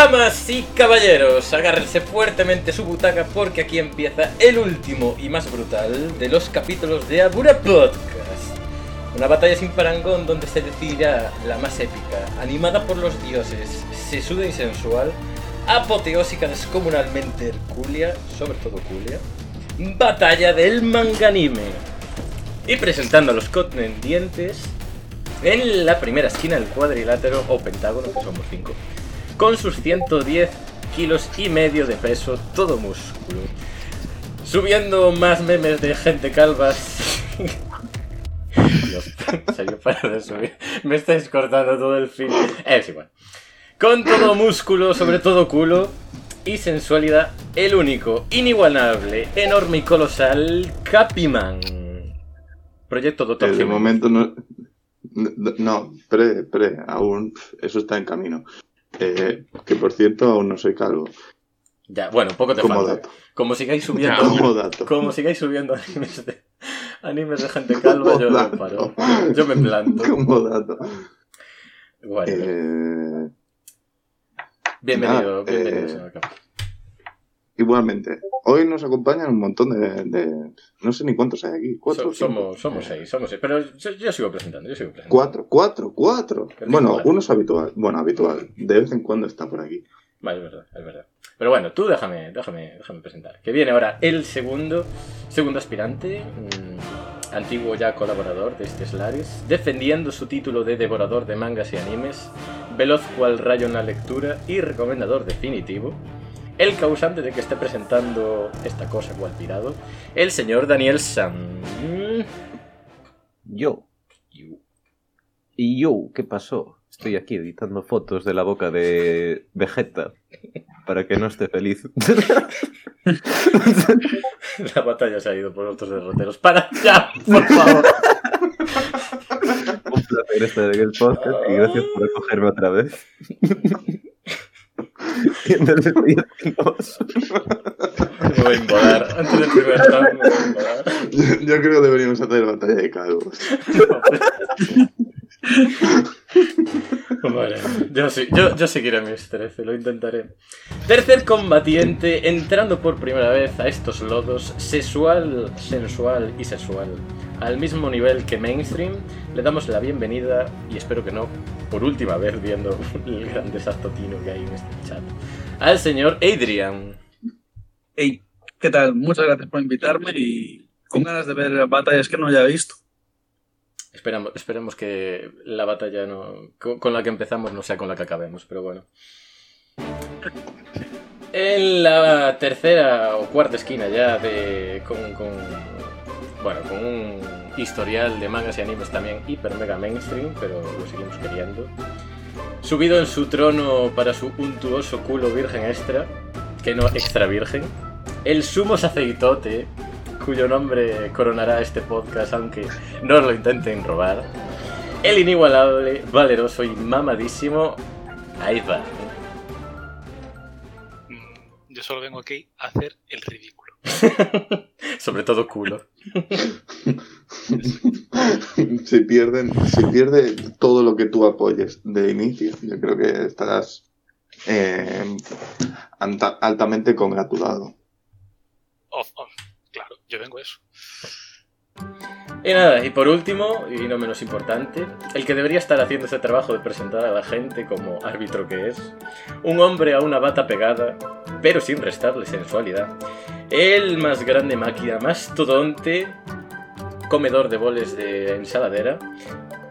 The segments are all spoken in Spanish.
Damas y caballeros, agárrense fuertemente su butaca porque aquí empieza el último y más brutal de los capítulos de Abura Podcast. Una batalla sin parangón donde se decidirá la más épica, animada por los dioses, sesuda y sensual, apoteósica descomunalmente hercúlea, sobre todo culia, batalla del manganime. Y presentando a los contendientes, en la primera esquina del cuadrilátero o pentágono, que somos cinco, con sus 110 kilos y medio de peso, todo músculo. Subiendo más memes de gente calvas. Dios, serio, para de subir. Me estáis cortando todo el fin. Es igual. Con todo músculo, sobre todo culo y sensualidad, el único, inigualable, enorme y colosal Capiman. Proyecto Doctor De momento no. No, pre, pre, aún eso está en camino. Eh, que por cierto, aún no soy calvo. Ya, bueno, poco te Como falta. dato. Como sigáis subiendo. Como dato. Como sigáis subiendo animes de, animes de gente calva, yo Como dato. paro. Yo me planto. Como dato. Bueno, Eh, bienvenido, bienvenido, eh, señor Capo. Igualmente, hoy nos acompañan un montón de, de- No sé ni cuántos hay aquí. ¿Cuatro? So- somos, somos seis, somos seis. Pero yo, yo sigo presentando, yo sigo presentando. Cuatro, cuatro, cuatro. Pero Bueno, igual. uno es habitual. Bueno, habitual. De vez en cuando está por aquí. Vale, es verdad, es verdad. Pero bueno, tú déjame, déjame, déjame presentar. Que viene ahora el segundo, segundo aspirante, mm, antiguo ya colaborador de este Slaris, defendiendo su título de devorador de mangas y animes, veloz cual rayo en la lectura y recomendador definitivo, el causante de que esté presentando esta cosa cual pirado, el señor Daniel San. Yo. ¿Y yo? ¿Qué pasó? Estoy aquí editando fotos de la boca de Vegeta para que no esté feliz. La batalla se ha ido por otros derroteros. ¡Para ya! ¡Por favor! Un placer estar en el podcast y gracias por acogerme otra vez. Y me voy a embolar. Antes del primer round me voy a. Yo, yo creo que deberíamos hacer batalla de calvos. Vale, yo, sí, yo, yo seguiré mis 13, lo intentaré. Tercer combatiente, entrando por primera vez a estos lodos, sexual, sensual y sexual. Al mismo nivel que mainstream, le damos la bienvenida, y espero que no, por última vez viendo el gran desastotino que hay en este chat, al señor Adrian. Hey, ¿qué tal? Muchas gracias por invitarme y con ganas de ver batallas que no haya visto. Esperamos, esperemos que la batalla no, con la que empezamos no sea con la que acabemos, pero bueno. En la tercera o cuarta esquina ya de con, con bueno con un historial de mangas y animes también hiper mega mainstream, pero lo seguimos queriendo. Subido en su trono para su untuoso culo virgen extra, que no extra virgen, el sumo sacerdote cuyo nombre coronará este podcast, aunque no lo intenten robar. El inigualable, valeroso y mamadísimo Aiva. Mm, Yo solo vengo aquí a hacer el ridículo. Sobre todo culo. si pierden, si pierde todo lo que tú apoyes de inicio, yo creo que estarás eh, altamente congratulado. Oh, oh, claro, yo vengo eso. Y nada, y por último, y no menos importante, el que debería estar haciendo ese trabajo de presentar a la gente como árbitro que es, un hombre a una bata pegada, pero sin restarle sensualidad, el más grande máquina, mastodonte, comedor de boles de ensaladera,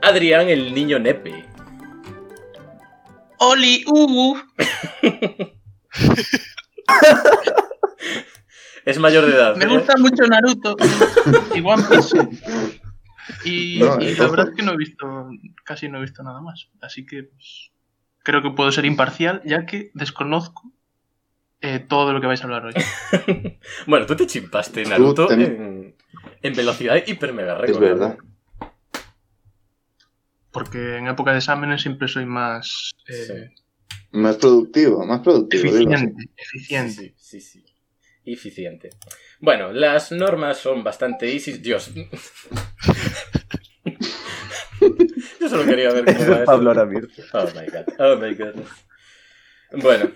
Adrián el niño nepe. Oli, uh, Es mayor de edad. me ¿eh? gusta mucho Naruto y One Piece. Y, No, y la verdad es que no he visto, casi no he visto nada más. Así que pues, creo que puedo ser imparcial, ya que desconozco eh, todo lo que vais a hablar hoy. Bueno, tú te chimpaste Naruto te- en, en velocidad hiper mega Es récord. verdad. Porque en época de exámenes siempre soy más eh, Más productivo, más productivo. eficiente. eficiente. Sí, sí, sí. Eficiente. Bueno, las normas son bastante easy. Dios. Yo solo quería ver cómo va. Pablo ahora mismo. Oh my god. Oh my god. Bueno,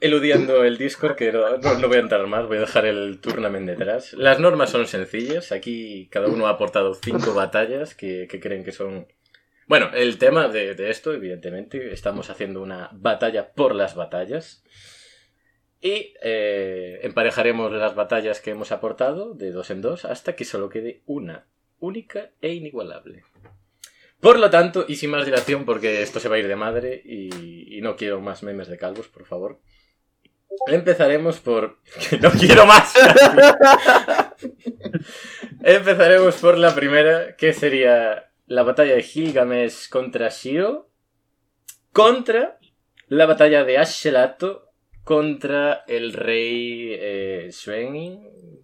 eludiendo el Discord, que no, no- voy a entrar más, voy a dejar el tournament detrás. Las normas son sencillas, aquí cada uno ha aportado cinco batallas que, que creen que son... Bueno, el tema de, de esto, evidentemente, estamos haciendo una batalla por las batallas. Y eh, emparejaremos las batallas que hemos aportado de dos en dos hasta que solo quede una, única e inigualable. Por lo tanto, y sin más dilación, porque esto se va a ir de madre y, no quiero más memes de calvos, por favor. Empezaremos por... no quiero más. Empezaremos por la primera, que sería la batalla de Gilgamesh contra Shiro, contra la batalla de Ashelato contra el rey eh,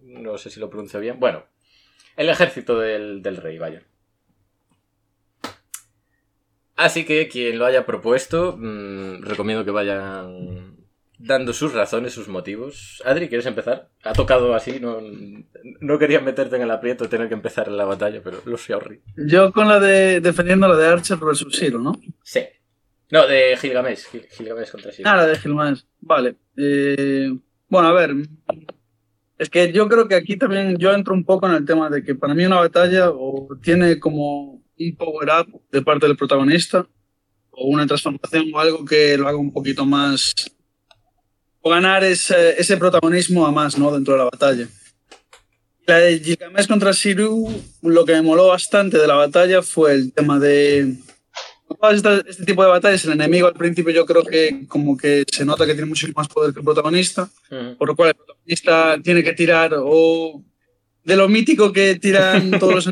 no sé si lo pronuncio bien, bueno, el ejército del, del rey, vaya. Así que quien lo haya propuesto, mm, recomiendo que vayan dando sus razones, sus motivos. Adri, ¿quieres empezar? Ha tocado así, no, no quería meterte en el aprieto tener que empezar la batalla, pero lo sé horrible. Yo con la de defendiendo la de Archer versus Zero, ¿no? Sí. No, de Gilgamesh, Gil- Gilgamesh contra Shiro. Ah, la de Gilgamesh. Vale. Eh, bueno, a ver. Es que yo creo que aquí también yo entro un poco en el tema de que para mí una batalla o tiene como un power up de parte del protagonista o una transformación o algo que lo haga un poquito más o ganar ese, ese protagonismo a más, ¿no? Dentro de la batalla. La de Gilgamesh contra Siru, lo que me moló bastante de la batalla fue el tema de este tipo de batallas, el enemigo al principio yo creo que como que se nota que tiene mucho más poder que el protagonista, Ujú. por lo cual el protagonista tiene que tirar o de lo mítico que tiran todos los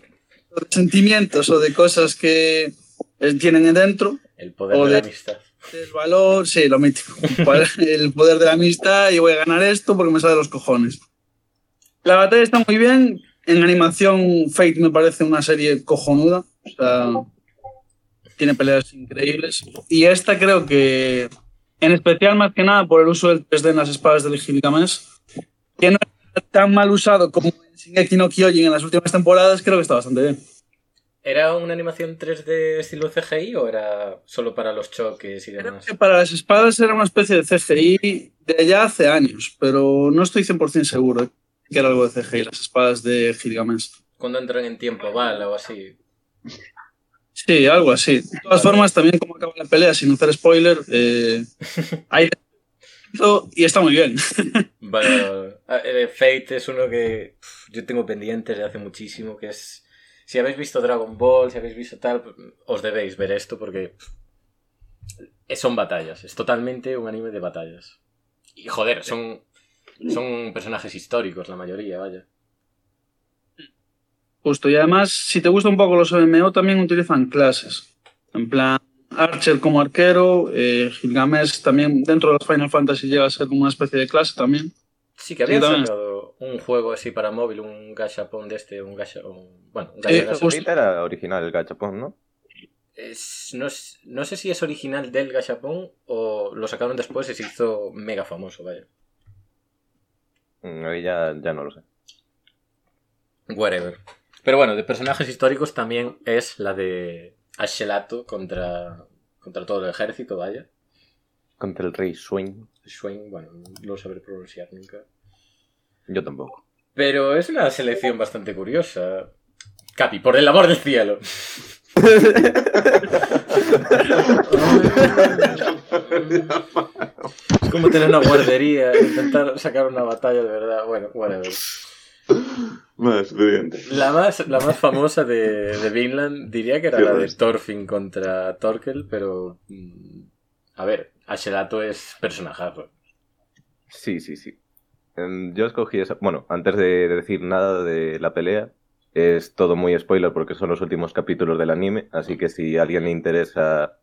sentimientos o de cosas que eh, tienen dentro, El poder O de la de- amistad. el valor, sí, lo mítico, el poder de la amistad y voy a ganar esto porque me sale de los cojones. La batalla está muy bien, en animación Fate me parece una serie cojonuda, o sea, tiene peleas increíbles. Y esta creo que, en especial más que nada por el uso del 3D en las espadas del Gilgamesh, que no está tan mal usado como Shingeki no Kyojin en las últimas temporadas, creo que está bastante bien. ¿Era una animación 3D estilo CGI o era solo para los choques y Creo demás? que para las espadas era una especie de CGI de ya hace años, pero no estoy 100% seguro que era algo de CGI, las espadas de Gilgamesh. Cuando entran en tiempo bala o así. Sí, algo así. De todas formas, también como acaba la pelea, sin hacer spoiler, eh, hay y está muy bien. Bueno, eh, Fate es uno que yo tengo pendiente desde hace muchísimo, que es... Si habéis visto Dragon Ball, si habéis visto tal, os debéis ver esto porque son batallas, es totalmente un anime de batallas. Y joder, son, son personajes históricos la mayoría, vaya. Justo, y además, si te gustan un poco los MMO, también utilizan clases. En plan, Archer como arquero, eh, Gilgamesh también dentro de los Final Fantasy llega a ser como una especie de clase también. Sí, que habían Sí. Un juego así para móvil, un gachapon de este, un bueno, un Sí, gacha-. Era original el gachapon, ¿no? Es- no, no sé si es original del gachapon o lo sacaron después y se hizo mega famoso, vaya. Mm, Ahí ya, ya no lo sé. Whatever. Pero bueno, de personajes históricos también es la de Ashelato contra, contra todo el ejército, vaya. Contra el rey Swain. Swain, bueno, no lo sabré pronunciar nunca. Yo tampoco. Pero es una selección bastante curiosa. Capi, por el amor del cielo. Es como tener una guardería, intentar sacar una batalla de verdad. Bueno, whatever. Bueno, suficiente. La más, la más famosa de, de Vinland diría que era la de. Thorfinn contra Torkel, pero. mm, A ver, Ashelato es personajazo. Sí, sí, sí. Em, Yo escogí esa. Bueno, antes de decir nada de la pelea, es todo muy spoiler porque son los últimos capítulos del anime. Así que si a alguien le interesa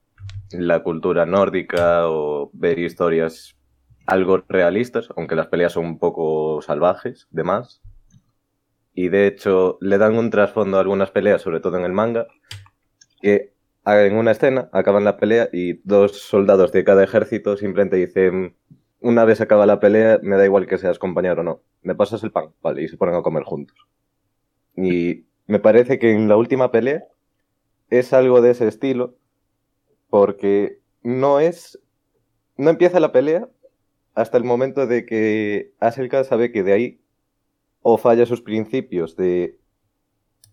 la cultura nórdica o ver historias algo realistas, aunque las peleas son un poco salvajes, de más. Y de hecho, le dan un trasfondo a algunas peleas, sobre todo en el manga, que en una escena acaban la pelea y dos soldados de cada ejército simplemente dicen una vez acaba la pelea, me da igual que seas compañero o no. ¿Me pasas el pan? Vale, y se ponen a comer juntos. Y me parece que en la última pelea es algo de ese estilo, porque no es no empieza la pelea hasta el momento de que Aselka sabe que de ahí o falla sus principios de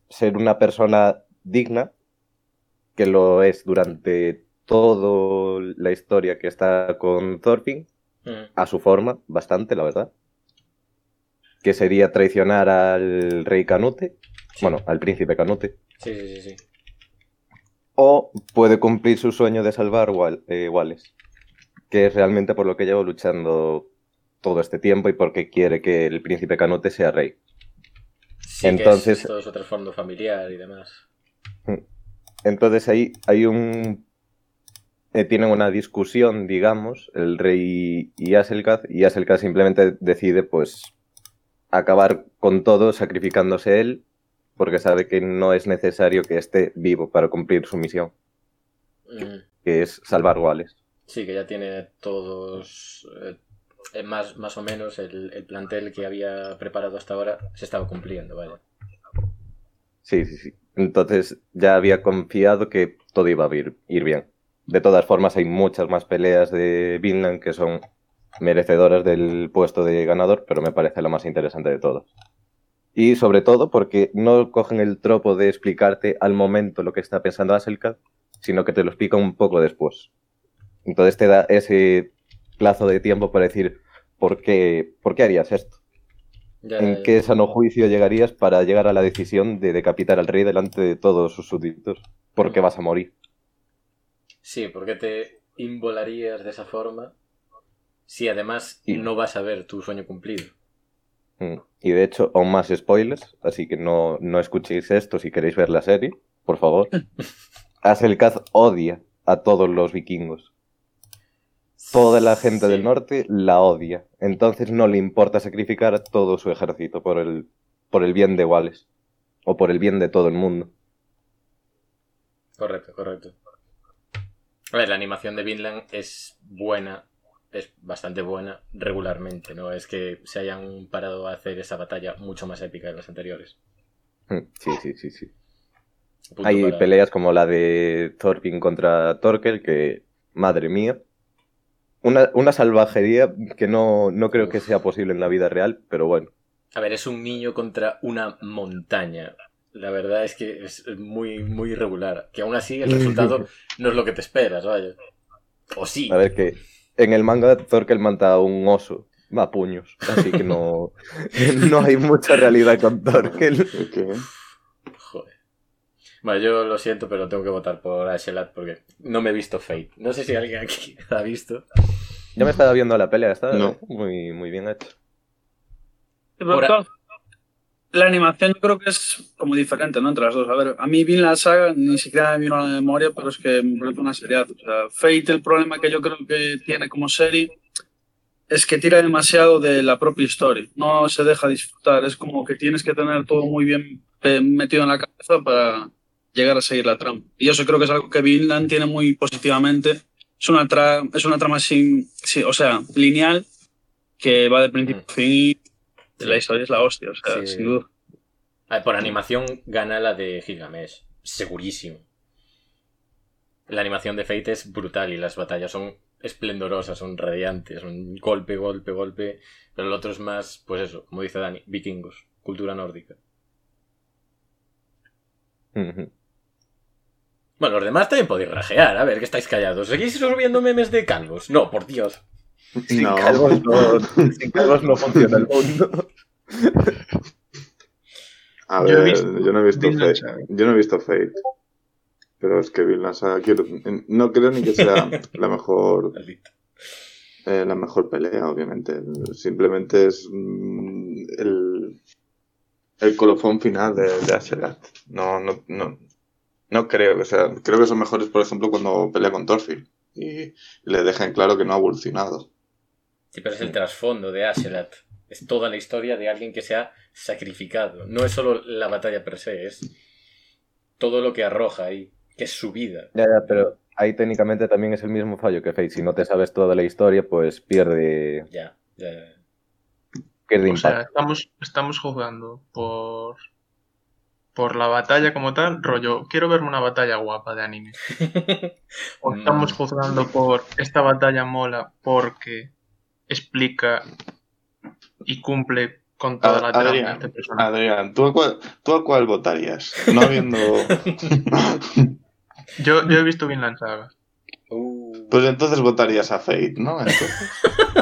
ser una persona digna, que lo es durante toda la historia que está con Thorfinn, Mm. a su forma, bastante, la verdad. Que sería traicionar al rey Canute, Sí. bueno, al príncipe Canute. Sí, sí, sí, sí. O puede cumplir su sueño de salvar Wal- eh, Wallace, que es realmente por lo que lleva luchando todo este tiempo y porque quiere que el príncipe Canute sea rey. Sí, que Entonces- es todo su trasfondo familiar y demás. Entonces ahí hay un... eh, tienen una discusión, digamos, el rey y Aselkaz, y Aselkaz simplemente decide, pues, acabar con todo sacrificándose él, porque sabe que no es necesario que esté vivo para cumplir su misión, Mm. que es salvar Wallace. Sí, que ya tiene todos, eh, eh, más, más o menos el, el plantel que había preparado hasta ahora se estaba cumpliendo, vaya. Sí, sí, sí. Entonces ya había confiado que todo iba a ir, ir bien. De todas formas, hay muchas más peleas de Vinland que son merecedoras del puesto de ganador, pero me parece la más interesante de todas. Y sobre todo porque no cogen el tropo de explicarte al momento lo que está pensando Aselka, sino que te lo explica un poco después. Entonces te da ese plazo de tiempo para decir, ¿por qué, ¿por qué harías esto? Ya, ¿En ya. qué sano juicio llegarías para llegar a la decisión de decapitar al rey delante de todos sus súbditos? Porque vas a morir. Sí, porque te involarías de esa forma si además Y- no vas a ver tu sueño cumplido. Mm. Y de hecho, aún más spoilers, así que no, no escuchéis esto si queréis ver la serie, por favor. Aselkaz odia a todos los vikingos. Toda la gente Sí. del norte la odia. Entonces no le importa sacrificar a todo su ejército por el, por el bien de Wallace. O por el bien de todo el mundo. Correcto, correcto. A ver, la animación de Vinland es buena, es bastante buena regularmente, ¿no? Es que se hayan parado a hacer esa batalla mucho más épica de las anteriores. Mm, Sí, sí, sí, sí. Punto Hay para- peleas como la de Thorfinn contra Torkel que, madre mía, una, una salvajería que no, no creo que sea posible en la vida real, pero bueno. A ver, es un niño contra una montaña. La verdad es que es muy, muy irregular. Que aún así el resultado no es lo que te esperas, vaya. O sí. A ver que en el manga Torkel mata a un oso a puños, así que no, no hay mucha realidad con Torkel. ¿Qué? Joder. Bueno, yo lo siento, pero tengo que votar por Ashelat porque no me he visto Fate. No sé si alguien aquí la ha visto. Yo me estaba viendo la pelea, está No. muy, muy bien hecho. Claro, La animación yo creo que es como diferente, ¿no? Entre las dos. A ver, a mí bien la saga ni siquiera me vino a la memoria, pero es que me parece una seriedad. O sea, Fate, el problema que yo creo que tiene como serie es que tira demasiado de la propia historia. No se deja disfrutar. Es como que tienes que tener todo muy bien eh, metido en la cabeza para llegar a seguir la trama. Y eso creo que es algo que Vinland tiene muy positivamente. Es una, tra- es una trama sin, o sea, lineal que va de principio a fin la historia es la hostia, o sea, Sí. sin duda. A ver, por animación gana la de Gilgamesh. Segurísimo. La animación de Fate es brutal y las batallas son esplendorosas, son radiantes, son golpe, golpe, golpe. Pero el otro es más, pues eso, como dice Dani, vikingos, cultura nórdica. Bueno, los demás también podéis rajear, a ver, que estáis callados. ¿Seguís subiendo memes de calvos? No, por Dios. Sin No. calvos no, sin calvos no funciona el mundo. A Yo he ver, visto yo no he visto Fate. Yo no he visto Fate. Pero es que Vinland Saga quiero, no creo ni que sea la mejor eh, la mejor pelea, obviamente. Simplemente es mm, el, el colofón final de, de Aserat. No, no, no, no creo que sea. Creo que son mejores, por ejemplo, cuando pelea con Thorfinn y le dejan claro que no ha evolucionado. Sí, pero es el trasfondo de Ashelat. Es toda la historia de alguien que se ha sacrificado. No es solo la batalla per se, es todo lo que arroja ahí, que es su vida. Ya, ya, pero ahí técnicamente también es el mismo fallo que Fate. Si no te sabes toda la historia, pues pierde, Ya, ya. pierde O sea, estamos, estamos jugando por, por la batalla como tal, rollo, quiero verme una batalla guapa de anime. O estamos Mm. juzgando por esta batalla mola porque explica y cumple con toda la A- trama de Adrián, este personaje. Adrián, ¿tú a cuál, tú a cuál votarías? No habiendo... Yo, yo he visto bien saga. Uh. Pues entonces votarías a Fate, ¿no?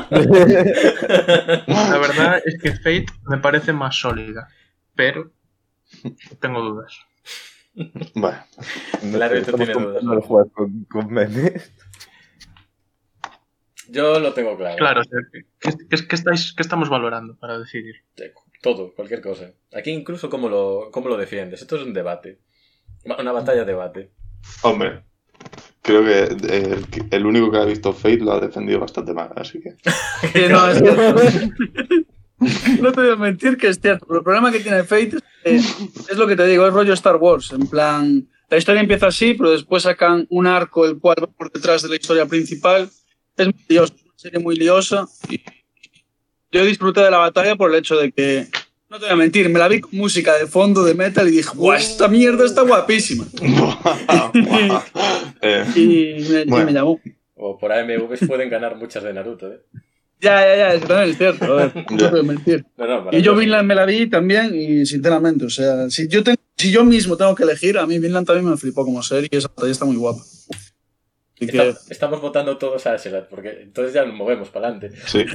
La verdad es que Fate me parece más sólida, pero tengo dudas. Bueno, Claro, esto Estamos tiene dudas. comparando el juego con, con memes. Yo lo tengo claro. Claro, o sea, ¿qué, qué- qué estáis, qué estamos valorando para decidir? Todo, cualquier cosa. Aquí incluso cómo lo, cómo lo defiendes. Esto es un debate. Una batalla de debate. hombre, creo que eh, el, el único que ha visto Fate lo ha defendido bastante mal, así que... Que no, es. No te voy a mentir que es cierto, pero el problema que tiene Fate es, que, es lo que te digo, es rollo Star Wars. En plan, la historia empieza así, pero después sacan un arco el cual va por detrás de la historia principal. Es muy lioso, es una serie muy liosa. Y yo disfruté de la batalla por el hecho de que, no te voy a mentir, me la vi con música de fondo de metal y dije, ¡guau! Esta mierda está guapísima. Y me, y Bueno. me llamó. O por AMVs pueden ganar muchas de Naruto, ¿eh? Ya, ya, ya, eso también es cierto. A ver, no te voy a mentir. No, no, Y yo. Vinland me la vi también y sinceramente, o sea, si yo, tengo- si yo mismo tengo que elegir, a mí Vinland también me flipó como serie y esa batalla está muy guapa. Así que, Está- estamos votando todos a Asherat, porque entonces ya nos movemos para adelante. sí.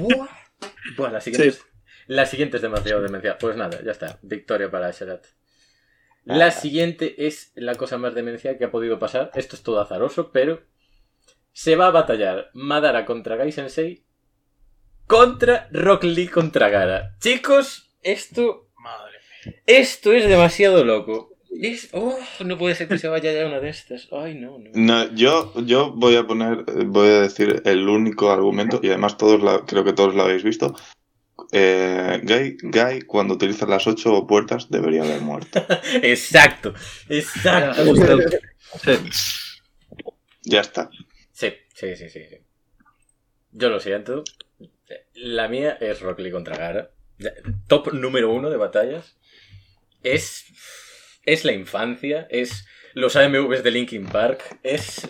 Bueno, la siguiente, es, la siguiente es demasiado demencial. Pues nada, ya está. Victoria para Asherat. La siguiente es la cosa más demencial que ha podido pasar. Esto es todo azaroso, pero se va a batallar Madara contra Gai Sensei contra Rock Lee contra Gara. Chicos, esto Madre mía. esto es demasiado loco. Es- oh, no puede ser que se vaya ya una de estas. Ay, no, no. No, yo, yo voy a poner, voy a decir el único argumento, y además todos la- creo que todos lo habéis visto. Eh, Guy, Guy, cuando utiliza las ocho puertas, debería haber muerto. Exacto, exacto. Ya está. Sí, sí, sí, sí. sí. Yo lo siento. La mía es Rock Lee contra Gara. Top número uno de batallas. Es. Es la infancia. Es los AMVs de Linkin Park. Es.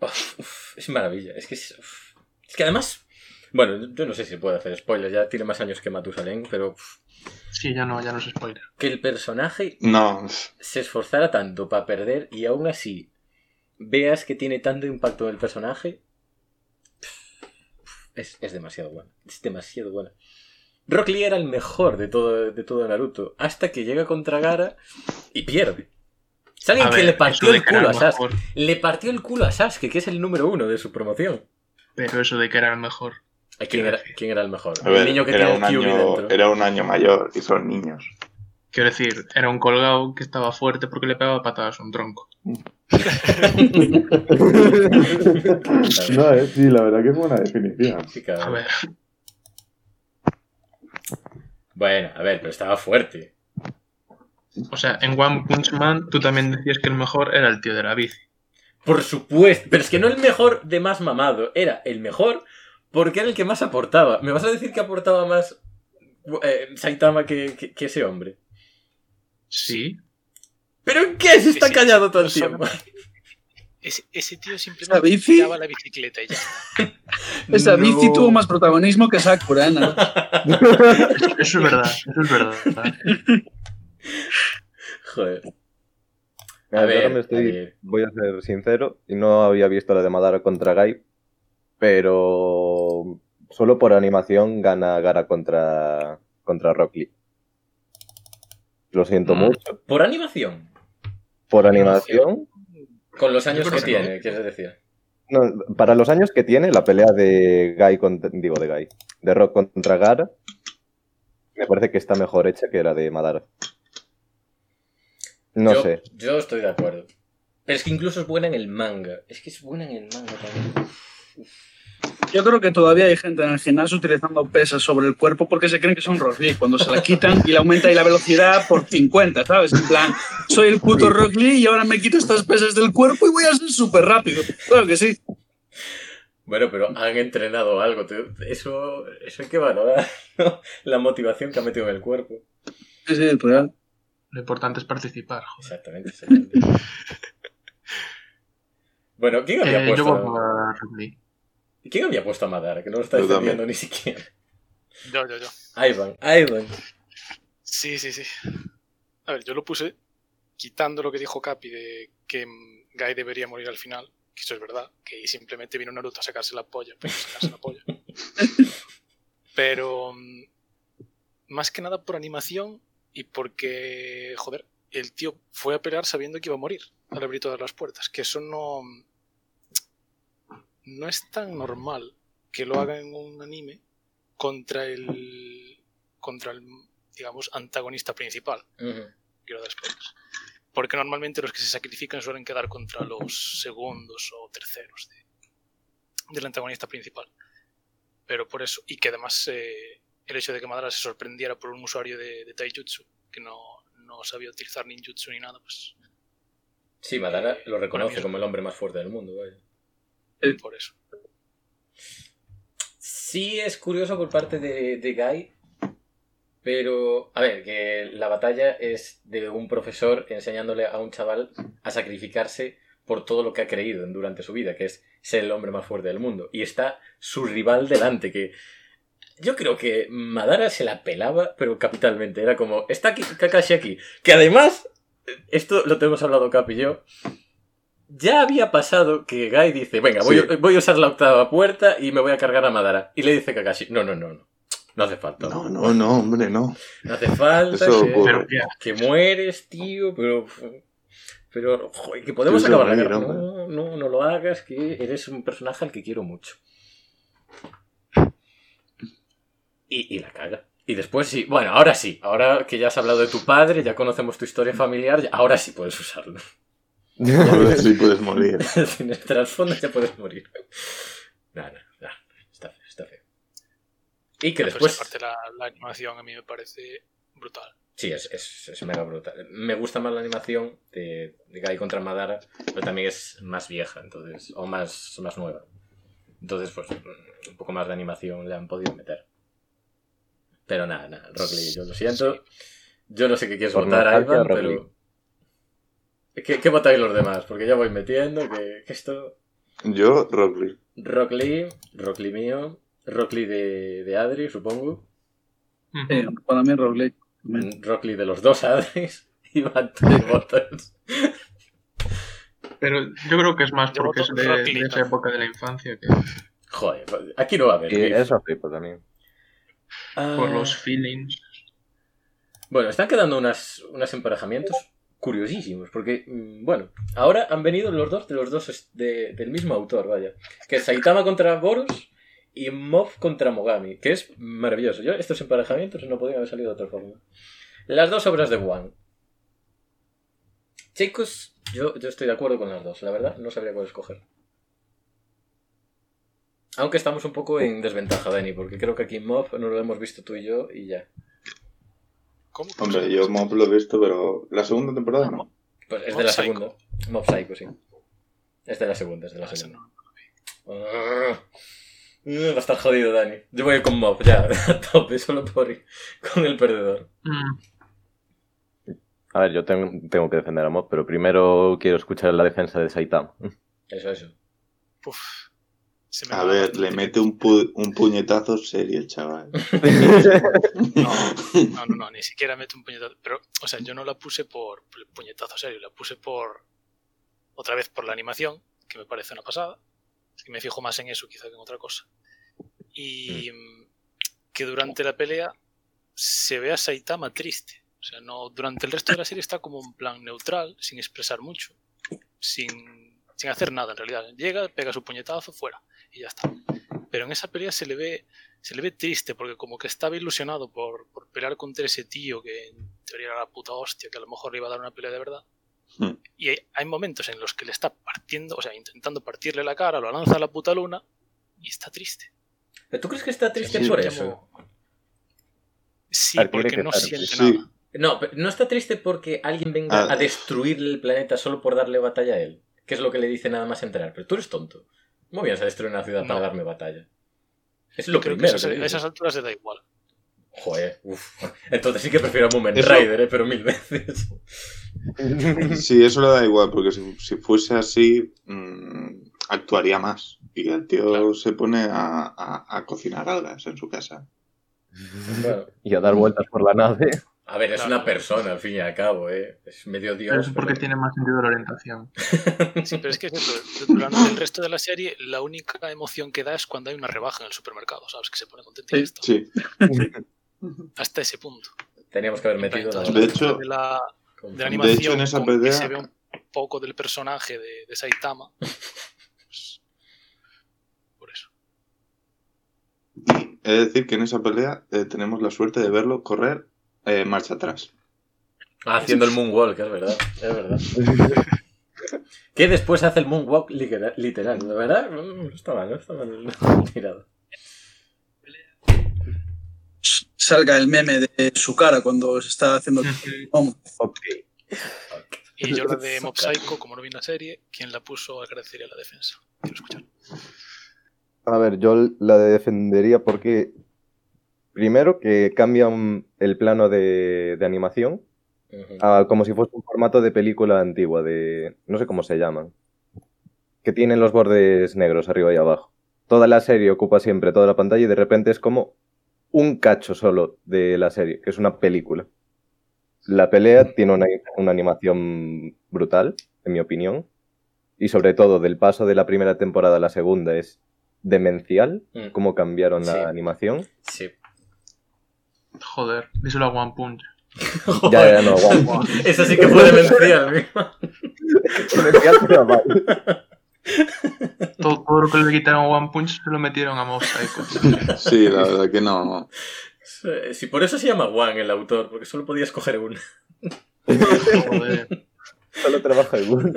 Uf, uf, es maravilla. Es que es. uf. Es que además. Bueno, yo no sé si puedo hacer spoilers. Ya tiene más años que Matusalén, pero. uf, Sí, ya no, ya no es spoiler. que el personaje No, se esforzara tanto para perder y aún así veas que tiene tanto impacto en el personaje, es, es demasiado bueno. Es demasiado bueno. Rock Lee era el mejor de todo, de todo Naruto, hasta que llega contra Gara y pierde. Es alguien A que ver, le partió el culo a Sasuke. mejor, Le partió el culo a Sasuke, que es el número uno de su promoción. Pero eso de que era el mejor. ¿A ¿Quién era, quién era el mejor? a ver, el niño que era, tiene un el año, dentro. era un año mayor y son niños. Quiero decir, era un colgado que estaba fuerte porque le pegaba patadas a un tronco. No, eh, sí, la verdad que es buena definición. Sí. A ver, Bueno, a ver, pero estaba fuerte. o sea, en One Punch Man tú también decías que el mejor era el tío de la bici. Por supuesto, pero es que no el mejor de más mamado, era el mejor porque era el que más aportaba. ¿Me vas a decir que aportaba más eh, Saitama que, que- que ese hombre? Sí. ¿Pero en qué se está Ese- callado todo el tiempo? Ese, ese tío ¿Esa simplemente bici? tiraba la bicicleta y ya. esa No. bici tuvo más protagonismo que Sakura, ¿eh? No. Eso, eso es verdad, eso es verdad. Joder. A A ver, ver, ahora me estoy, a ver. voy a ser sincero, y no había visto la de Madara contra Gai, pero solo por animación gana Gara contra, contra Rock Lee. Lo siento Mm. mucho. Por animación. Por animación, Con los años que tiene, quieres decir. no, para los años que tiene, la pelea de Gai contra, digo de Gai, de Rock contra Gara, me parece que está mejor hecha que la de Madara. No yo, sé. Yo estoy de acuerdo. Pero es que incluso es buena en el manga. Es que es buena en el manga también. Yo creo que todavía hay gente en el gimnasio utilizando pesas sobre el cuerpo porque se creen que son Rock Lee. Cuando se la quitan y le aumenta ahí la velocidad por 50, ¿sabes? En plan, soy el puto Rock Lee y ahora me quito estas pesas del cuerpo y voy a ser súper rápido. Claro que sí. Bueno, pero han entrenado algo. tío. Eso, eso hay que valorar. ¿no? La motivación que ha metido en el cuerpo. Sí, sí, es real. Lo importante es participar. joder. Exactamente. exactamente. bueno, ¿quién había, Eh, yo puesto, voy por Rock Lee. ¿Quién había puesto a Madara? Que no lo está defendiendo ni siquiera. Yo, yo, yo. Ivan, Ivan. Sí, sí, sí. A ver, yo lo puse quitando lo que dijo Capi de que Guy debería morir al final, que eso es verdad, que simplemente vino Naruto a sacarse la polla, pues sacarse la polla. Pero mm, más que nada por animación y porque, joder, el tío fue a pelear sabiendo que iba a morir al abrir todas las puertas, que eso no no es tan normal que lo haga en un anime contra el contra el digamos antagonista principal Ujú. quiero dar spoilers. Porque normalmente los que se sacrifican suelen quedar contra los segundos o terceros de- del antagonista principal. Pero por eso, y que además eh, el hecho de que Madara se sorprendiera por un usuario de, de Taijutsu, que no, no sabía utilizar ninjutsu ni nada, pues Sí, Madara Eh, lo reconoce como el hombre más fuerte del mundo, vaya. Por eso. Sí es curioso por parte de, de Guy, pero, a ver, que la batalla es de un profesor enseñándole a un chaval a sacrificarse por todo lo que ha creído durante su vida, que es ser el hombre más fuerte del mundo. Y está su rival delante, que yo creo que Madara se la pelaba, pero capitalmente. Era como, está aquí, Kakashi aquí. Que además, esto lo tenemos hablado Cap y yo, ya había pasado que Guy dice, venga, voy, Sí. a- voy a usar la octava puerta y me voy a cargar a Madara. Y le dice Kakashi, no, no, no, no. No hace falta. No, no, no, hombre, no. No hace falta Eso que, mueres, tío, pero... Pero, joder, que podemos acabar la morir, guerra. No, no, no lo hagas, que eres un personaje al que quiero mucho. Y, y la caga. Y después sí, bueno, ahora sí, ahora que ya has hablado de tu padre, ya conocemos tu historia familiar, ahora sí puedes usarlo. Ahora sí puedes morir. Sin el trasfondo ya puedes morir. No, no, no, está feo, está feo. Y que después... aparte la, la animación a mí me parece brutal. Sí, es, es, es mega brutal. Me gusta más la animación de, de Guy contra Madara, pero también es más vieja, entonces, o más, más nueva. Entonces, pues, un poco más de animación le han podido meter. Pero nada, nada, Rock Lee, yo lo siento. Yo no sé qué quieres Por votar, Ivan, pero... ¿Qué, qué votáis los demás? Porque ya voy metiendo que, que esto... Yo, Rock Lee. Rock Lee, Rock Lee mío, Rock Lee de, de Adri, supongo. Eh, para mí, Rock Lee de los dos Adris. Y Van tres votos. Pero yo creo que es más porque es de, esa época de la infancia que Joder, aquí no va a haber. Y eso flipo también. por Ah, los feelings. Bueno, están quedando unas, unos emparejamientos curiosísimos, porque, mm, bueno, ahora han venido los dos de los dos de- del mismo autor, vaya. Que es Saitama contra Boros y Mob contra Mogami, que es maravilloso. Yo, estos emparejamientos no podían haber salido de otra forma. Las dos obras de One. Chicos, yo, yo estoy de acuerdo con las dos, la verdad, no sabría cuál escoger. Aunque estamos un poco en desventaja, Dani, porque creo que aquí Mob no lo hemos visto tú y yo y ya. ¿Cómo? Hombre, yo Mob lo he visto, pero la segunda temporada no. Pues es Mob de la Psycho. segunda. Mob Psycho, sí. Es de la segunda, es de la Ah, segunda. no. Ah, va a estar jodido, Dani. Yo voy con Mob, ya, a tope, solo por ir con el perdedor. Mm, A ver, yo tengo, tengo que defender a Mob, pero primero quiero escuchar la defensa de Saitama. Eso, eso. Uf, se me A ver, le mete un, pu- un puñetazo serio el chaval. No, no, no, no, ni siquiera mete un puñetazo. Pero, o sea, yo no la puse por, puñetazo serio, la puse por. Otra vez por la animación, que me parece una pasada. Que me fijo más en eso quizá que en otra cosa. Y mm, que durante la pelea se ve a Saitama triste. O sea, no, durante el resto de la serie está como un plan neutral, sin expresar mucho, sin, sin hacer nada en realidad. Llega, pega su puñetazo, fuera, y ya está. Pero en esa pelea se le ve se le ve triste porque como que estaba ilusionado por, por pelear contra ese tío que en teoría era la puta hostia, que a lo mejor le iba a dar una pelea de verdad. Hmm. Y hay, hay momentos en los que le está partiendo, o sea, intentando partirle la cara, lo lanza a la puta luna y está triste. ¿Pero tú crees que está triste Sí, por eso? llamo- Sí, porque que no siente sí. nada. No, pero no está triste porque alguien venga Ah. a destruirle el planeta solo por darle batalla a él. Que es lo que le dice nada más entrar. Pero tú eres tonto. ¿Cómo vienes a destruir una ciudad para darme batalla? Es lo Creo que primero eso- que a esas alturas le da igual. Joder, uff. Entonces sí que prefiero a Moment Eso- Rider, ¿eh? pero mil veces. Sí, eso le da igual, porque si, si fuese así, mm, actuaría más. Y el tío Claro. se pone a, a- a cocinar algas en su casa. Y a dar vueltas por la nave. A ver, es Claro. una persona, al fin y al cabo, ¿eh? Es medio Pero dios. eso porque pero- tiene más sentido de la orientación. Sí, pero es que es eso, durante el resto de la serie la única emoción que da es cuando hay una rebaja en el supermercado, ¿sabes? Que se pone contento y. Sí, Hasta ese punto. Teníamos que haber plan, metido. entonces, De la- hecho- de la, de la De animación hecho, en esa pelea- se ve un poco del personaje de, de Saitama. pues, por eso. y he de decir que en esa pelea eh, tenemos la suerte de verlo correr eh, marcha atrás. Ah, haciendo el moonwalk, es verdad. Es verdad. que después hace el moonwalk literal, literal, ¿de verdad? No está mal, no está mal tirado. Salga el meme de su cara cuando se está haciendo el homo. Ok. Y yo la de Mob Psycho, como no vi la serie, quien la puso agradecería la defensa. Quiero escuchar. A ver, yo la defendería porque primero que cambian el plano de, de animación a como si fuese un formato de película antigua, de no sé cómo se llaman, que tienen los bordes negros arriba y abajo. Toda la serie ocupa siempre toda la pantalla y de repente es como un cacho solo de la serie, que es una película. La pelea tiene una, una animación brutal, en mi opinión, y sobre todo del paso de la primera temporada a la segunda es demencial Mm. cómo cambiaron la Sí. animación. Joder, díselo a One Punch. Ya, ya, no, guau, guau. Eso sí que fue demencial. Demencial, pero mal. Todo, todo lo que le quitaron a One Punch se lo metieron a Mob Psycho. Sí, la verdad que no. Si por eso se llama One el autor, porque solo podía escoger una. Joder. Solo trabaja el uno.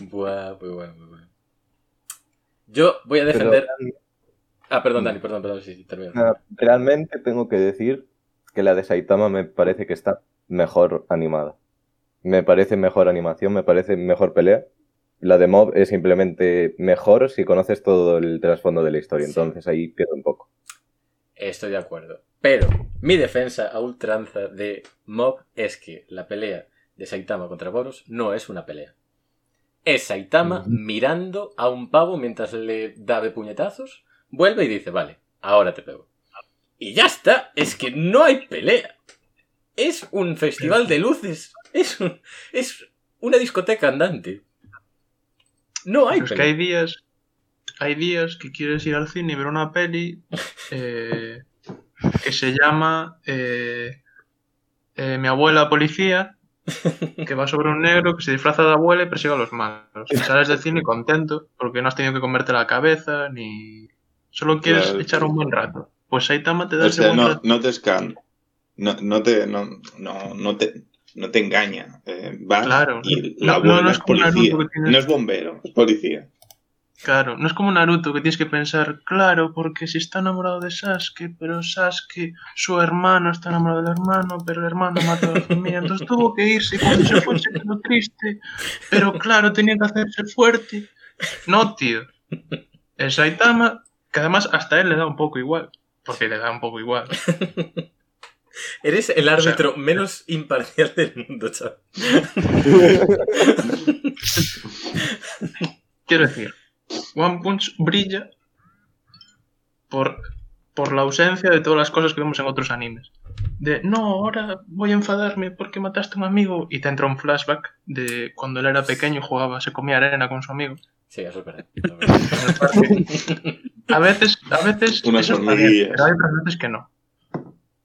Buah, muy bueno, muy bueno. Yo voy a Pero defender. Ah, perdón, Dani, perdón, perdón, sí, sí, termina. nada, realmente tengo que decir que la de Saitama me parece que está mejor animada. Me parece mejor animación, me parece mejor pelea. La de Mob es simplemente mejor si conoces todo el trasfondo de la historia, Sí. entonces ahí pierdo un poco. Estoy de acuerdo. Pero mi defensa a ultranza de Mob es que la pelea de Saitama contra Boros no es una pelea. Es Saitama mirando a un pavo mientras le da de puñetazos, vuelve y dice, vale, ahora te pego. Y ya está, es que no hay pelea. Es un festival de luces. Es, un- es una discoteca andante. No hay Pero es que hay días, hay días que quieres ir al cine y ver una peli eh, que se llama eh, eh, Mi abuela policía, que va sobre un negro que se disfraza de abuela y persigue a los malos. Y sales del cine contento porque no has tenido que comerte la cabeza ni... Solo quieres Claro. echar un buen rato. Pues Saitama te da O ese sea, buen no, rato. no te scan. No, no te, no, no, no te, no te engaña. Eh, Claro. y No- la no, no es es como policía. Naruto que tienes- No es bombero, es policía. Claro, no es como Naruto que tienes que pensar, claro, porque si está enamorado de Sasuke, pero Sasuke, su hermano está enamorado del hermano, pero el hermano mató a la familia, entonces tuvo que irse y cuando se fue se quedó triste, pero claro, tenía que hacerse fuerte. No, tío. El Saitama, que además hasta él le da un poco igual, porque le da un poco igual. Eres el árbitro menos imparcial del mundo, chaval. Quiero decir, One Punch brilla por, por la ausencia de todas las cosas que vemos en otros animes. De, no, ahora voy a enfadarme porque mataste a un amigo y te entra un flashback de cuando él era pequeño y jugaba, se comía arena con su amigo. Sí, eso es verdad. eso es verdad. A veces, a veces Unas eso está bien, hormiguillas. pero hay otras veces que no.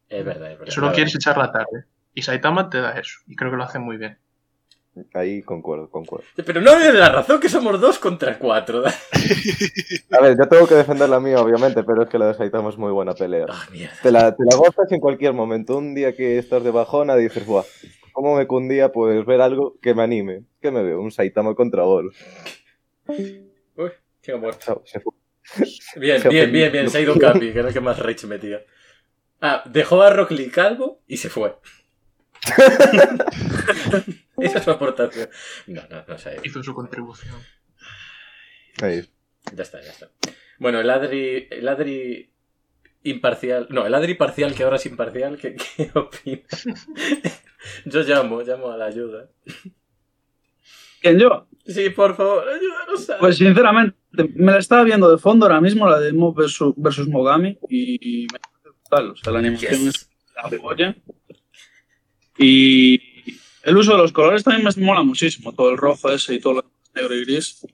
Es verdad, es verdad. Solo quieres echar la tarde. Y Saitama te da eso. Y creo que lo hace muy bien. Ahí concuerdo, concuerdo. Pero no es la razón que somos dos contra cuatro. A ver, yo tengo que defender la mía, obviamente, pero es que la de Saitama es muy buena pelea. Ah. Te la, te la gozas en cualquier momento. Un día que estás de bajona dices, buah, ¿cómo me cundía pues ver algo que me anime? ¿Qué me veo? Un Saitama contra Boros. Uy, ¿quién ha muerto? Se fue. Bien, bien, bien, bien. Se ha ido Capi, que era el que más rage metía. Ah, dejó a Rock Lee calvo y se fue. Esa es su aportación. No, no, no se ha ido. Hizo su contribución. Ahí. Ya está, ya está. Bueno, el Adri, el Adri imparcial, no, el Adri parcial que ahora es imparcial, ¿qué, qué opina? Yo llamo, llamo a la ayuda. ¿Quién yo? Sí, por favor, ayúdanos. a- Pues sinceramente, me la estaba viendo de fondo ahora mismo, la de Mob versus, versus Mogami, y me parece brutal. O sea, la animación Yes. es la polla. Y el uso de los colores también me mola muchísimo, todo el rojo ese y todo lo negro y gris.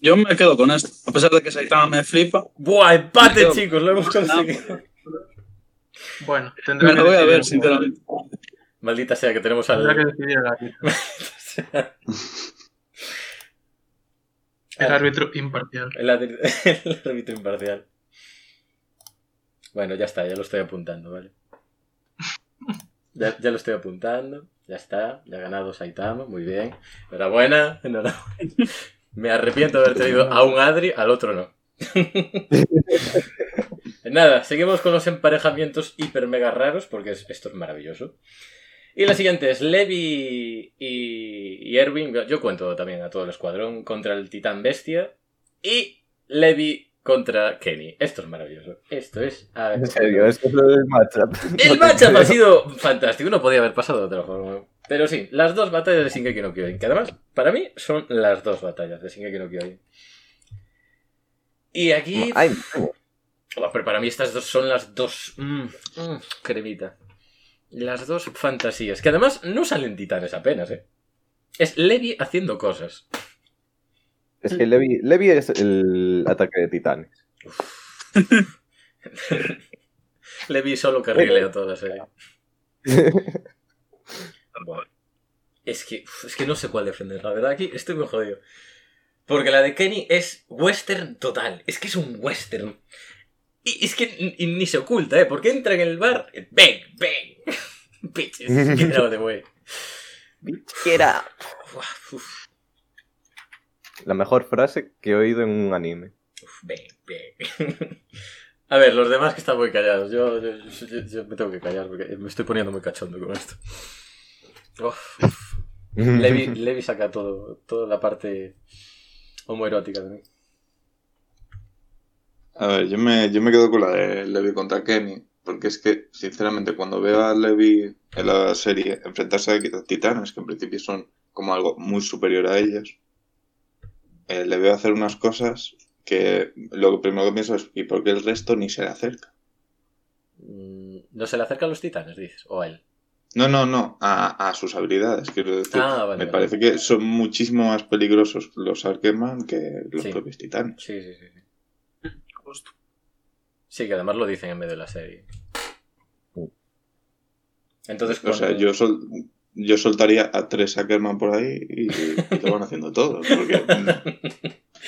Yo me quedo con esto, a pesar de que Saitama me flipa. Buah, empate, chicos, lo hemos conseguido. Bueno, tendrá Me que lo voy a ver, sinceramente. Maldita sea que tenemos Tendrá que al. decidir el árbitro. El árbitro imparcial. El, árbitro imparcial. Bueno, ya está, ya lo estoy apuntando, ¿vale? Ya, ya lo estoy apuntando, ya está, ya ha ganado Saitama, muy bien. Enhorabuena, enhorabuena. Me arrepiento de haber traído a un Adri, al otro no. Nada, seguimos con los emparejamientos hiper mega raros, porque es- esto es maravilloso. Y la siguiente es Levi y, y Erwin, yo cuento también a todo el escuadrón, contra el titán bestia. Y Levi contra Kenny. Esto es maravilloso. Esto es... a ver, En serio, esto es el matchup. el matchup ha sido fantástico, no podía haber pasado de otra forma. Pero sí, las dos batallas de Shingeki no Kyojin, que además, para mí, son las dos batallas de Shingeki no Kyojin. Y aquí... Ay, Oh, pero para mí estas dos son las dos... mm, mm, cremita. Las dos fantasías, que además no salen titanes apenas, ¿eh? Es Levi haciendo cosas. es que Levi, Levi es el ataque de titanes. Levi solo carrilea toda la serie. Es que, es que no sé cuál defender, la verdad. Aquí estoy muy jodido. Porque la de Kenny es western total. Es que es un western. Y es que ni, y ni se oculta, ¿eh? Porque entra en el bar. ¡Bang! ¡Bang! Bitches. Get out of the way. La mejor frase que he oído en un anime. uf, bang, bang. A ver, los demás que están muy callados. Yo, yo- yo- yo me tengo que callar porque me estoy poniendo muy cachondo con esto. Uf, uf. Levi, Levi saca todo, toda la parte homoerótica de mí. A ver, yo me, yo me quedo con la de Levi contra Kenny, porque es que, sinceramente, cuando veo a Levi en la serie enfrentarse a titanes, que en principio son como algo muy superior a ellos, eh, le veo hacer unas cosas que lo primero que pienso es, ¿y por qué el resto ni se le acerca? Mm, ¿No se le acerca a los titanes, dices? ¿O a él? No, no, no, a, a sus habilidades, quiero decir. Ah, vale, me vale. parece que son muchísimo más peligrosos los Arqueman que los Sí. propios titanes. Sí, sí, sí. sí. Sí, que además lo dicen en medio de la serie. Entonces, O sea, yo, sol- yo soltaría a tres Ackerman por ahí y, y lo van haciendo todos. Porque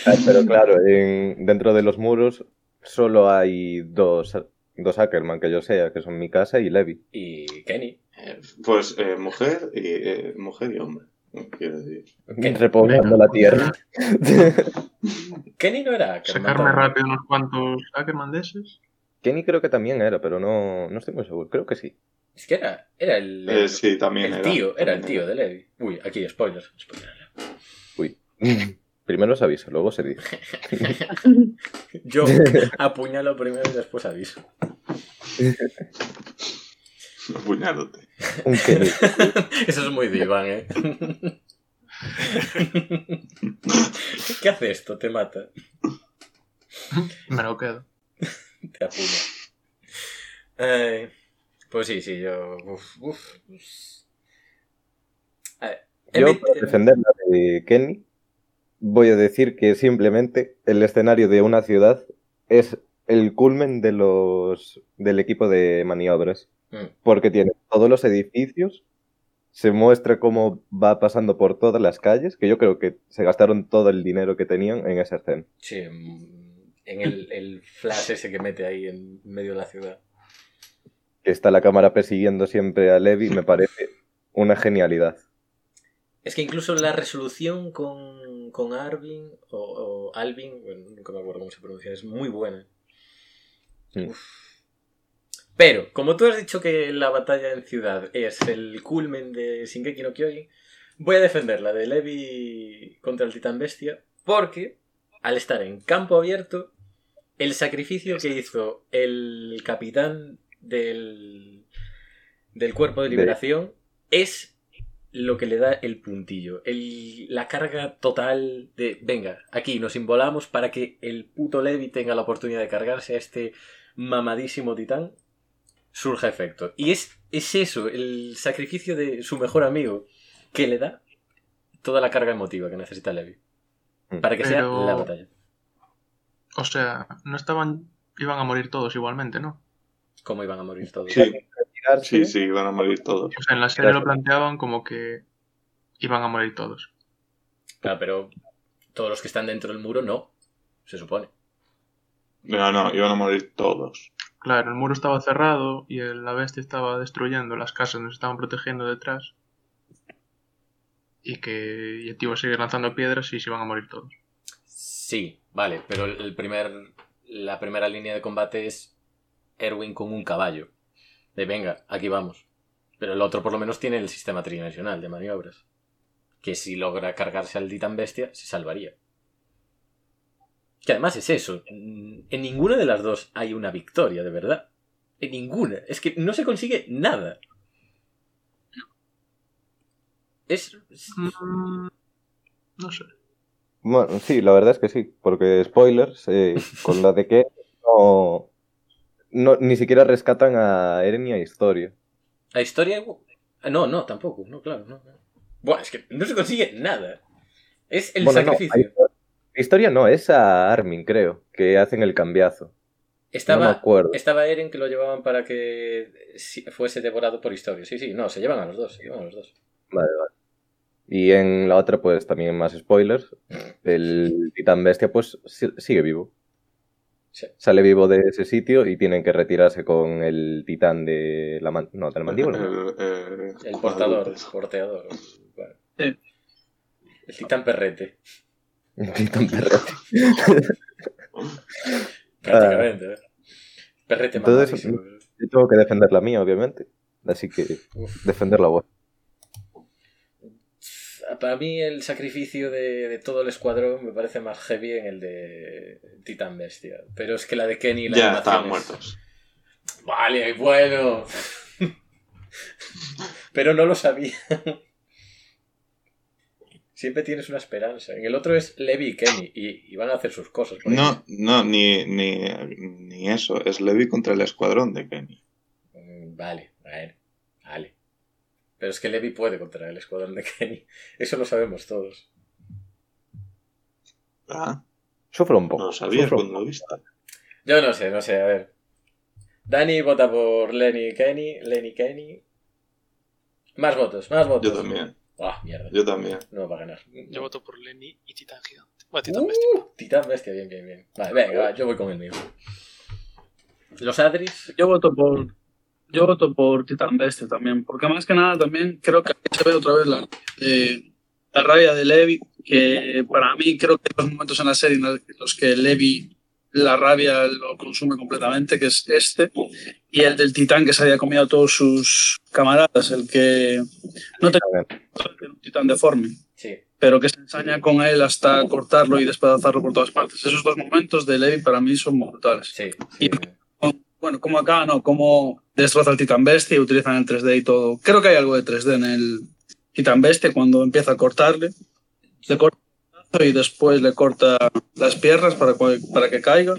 Ah, Pero claro, en- dentro de los muros solo hay dos, dos Ackerman que yo sea, que son mi casa y Levi. Y Kenny. Eh, Pues eh, mujer y eh, mujer y hombre. Quiero decir. Repoblando la tierra. Kenny no era Ackerman Sacarme también. rápido unos cuantos Ackerman de esos. Kenny creo que también era, pero no, no estoy muy seguro. Creo que sí. Es que era, era el, Eh, sí, también el era. tío, era el tío de Levi. Uy, aquí spoilers. spoiler alert. Uy. Primero se avisa, luego se dice. Yo apuñalo primero y después aviso. Apuñándote. Un Kenny. Eso es muy diván, ¿eh? ¿Qué hace esto? Te mata. Me lo quedo. Te apuña. Eh, pues sí, sí, yo... Uf, uf. A ver, he Yo, para defender la de Kenny, voy a decir que simplemente el escenario de una ciudad es el culmen de los del equipo de maniobras. Mm. Porque tiene todos los edificios, se muestra cómo va pasando por todas las calles, que yo creo que se gastaron todo el dinero que tenían en esa escena. Sí, mm, en el, el flash ese que mete ahí en medio de la ciudad. Que está la cámara persiguiendo siempre a Levi, me parece una genialidad. Es que incluso la resolución con, con Arvin o, o Alvin, bueno, nunca me acuerdo cómo se pronuncia, es muy buena. Sí. Uf. Pero, como tú has dicho que la batalla en ciudad es el culmen de Shingeki no Kyojin, voy a defender la de Levi contra el titán bestia porque al estar en campo abierto El sacrificio que hizo el capitán del, del cuerpo de liberación es lo que le da el puntillo. El- la carga total de, venga, aquí nos involamos para que el puto Levi tenga la oportunidad de cargarse a este mamadísimo titán, surja efecto. Y es, es eso, el sacrificio de su mejor amigo, que le da toda la carga emotiva que necesita Levi. Mm. Para que sea la batalla. O sea, no estaban. iban a morir todos igualmente, ¿no? ¿Cómo iban a morir todos? Sí, sí, sí, van a morir todos. O sea, en la serie lo planteaban como que iban a morir todos. Claro, pero todos los que están dentro del muro no, se supone. No, no, iban a morir todos. Claro, el muro estaba cerrado y el- la bestia estaba destruyendo las casas, nos estaban protegiendo detrás. Y que y el tío sigue lanzando piedras y se iban a morir todos. Sí, vale, pero el primer, la primera línea de combate es Erwin con un caballo. De venga, aquí vamos. Pero el otro por lo menos tiene el sistema tridimensional de maniobras. Que si logra cargarse al Titan Bestia, se salvaría. Que además es eso. En en ninguna de las dos hay una victoria, de verdad. En ninguna. Es que no se consigue nada. Es. Mm, no sé. Bueno, sí, la verdad es que sí, porque spoilers, eh, con la de que no, no, ni siquiera rescatan a Eren ni a Historia. La historia. Ah, No, no, tampoco. No, claro, no. no. Buah, es que no se consigue nada. Es el Bueno, sacrificio. a Historia no, es a Armin, creo, que hacen el cambiazo. Estaba, no me acuerdo. estaba Eren que lo llevaban para que fuese devorado por historia. Sí, sí, no, se llevan a los dos. Se llevan a los dos. Vale, vale. Y en la otra, pues también más spoilers, el titán bestia, pues si- sigue vivo. Sí. Sale vivo de ese sitio y tienen que retirarse con el titán de la, man- no, de la mandíbula. ¿no? El, eh, El portador, el porteador. Bueno. Sí. El titán perrete. El titán perrete. Prácticamente, ¿eh? Perrete Entonces. Yo tengo que defender la mía, obviamente. Así que Uf. defender la voz. Para mí el sacrificio de, de todo el escuadrón me parece más heavy en el de Titán Bestia. Pero es que la de Kenny y la Ya estaban es- muertos. Vale, bueno. Pero no lo sabía. Siempre tienes una esperanza. En el otro es Levi y Kenny y, y van a hacer sus cosas. por ahí. No, no, ni, ni, ni eso. Es Levi contra el escuadrón de Kenny. Mm, Vale, bueno, vale. Pero es que Levi puede contra el escuadrón de Kenny. Eso lo sabemos todos. Ah, Sufro un poco. no sabías cuando lo viste. Yo no sé, no sé, a ver. Dani vota por Lenny y Kenny. Lenny Kenny. Más votos, más votos. Yo también. Ah, mierda. Yo también. No va a ganar. Yo voto por Lenny y Titán Gigante. Bueno, Titán Bestia. Uh, Titán bestia, bien, bien, bien. Vale, venga, va, yo voy con el mío. Los Adris. Yo voto por. Yo voto por Titán Bestia también, porque más que nada también creo que ahí se ve otra vez la, eh, la rabia de Levi, que para mí creo que hay dos momentos en la serie en los que Levi la rabia lo consume completamente, que es este, y el del Titán que se había comido a todos sus camaradas, el que no tenía un Titán deforme Sí. pero que se ensaña con él hasta cortarlo y despedazarlo por todas partes. Esos dos momentos de Levi para mí son brutales. Sí. sí. Bueno, como acá, no, como destroza el Titan Bestia y utilizan el 3D y todo. Creo que hay algo de 3D en el Titan Bestia cuando empieza a cortarle. Le corta y después le corta las piernas para, para que caiga.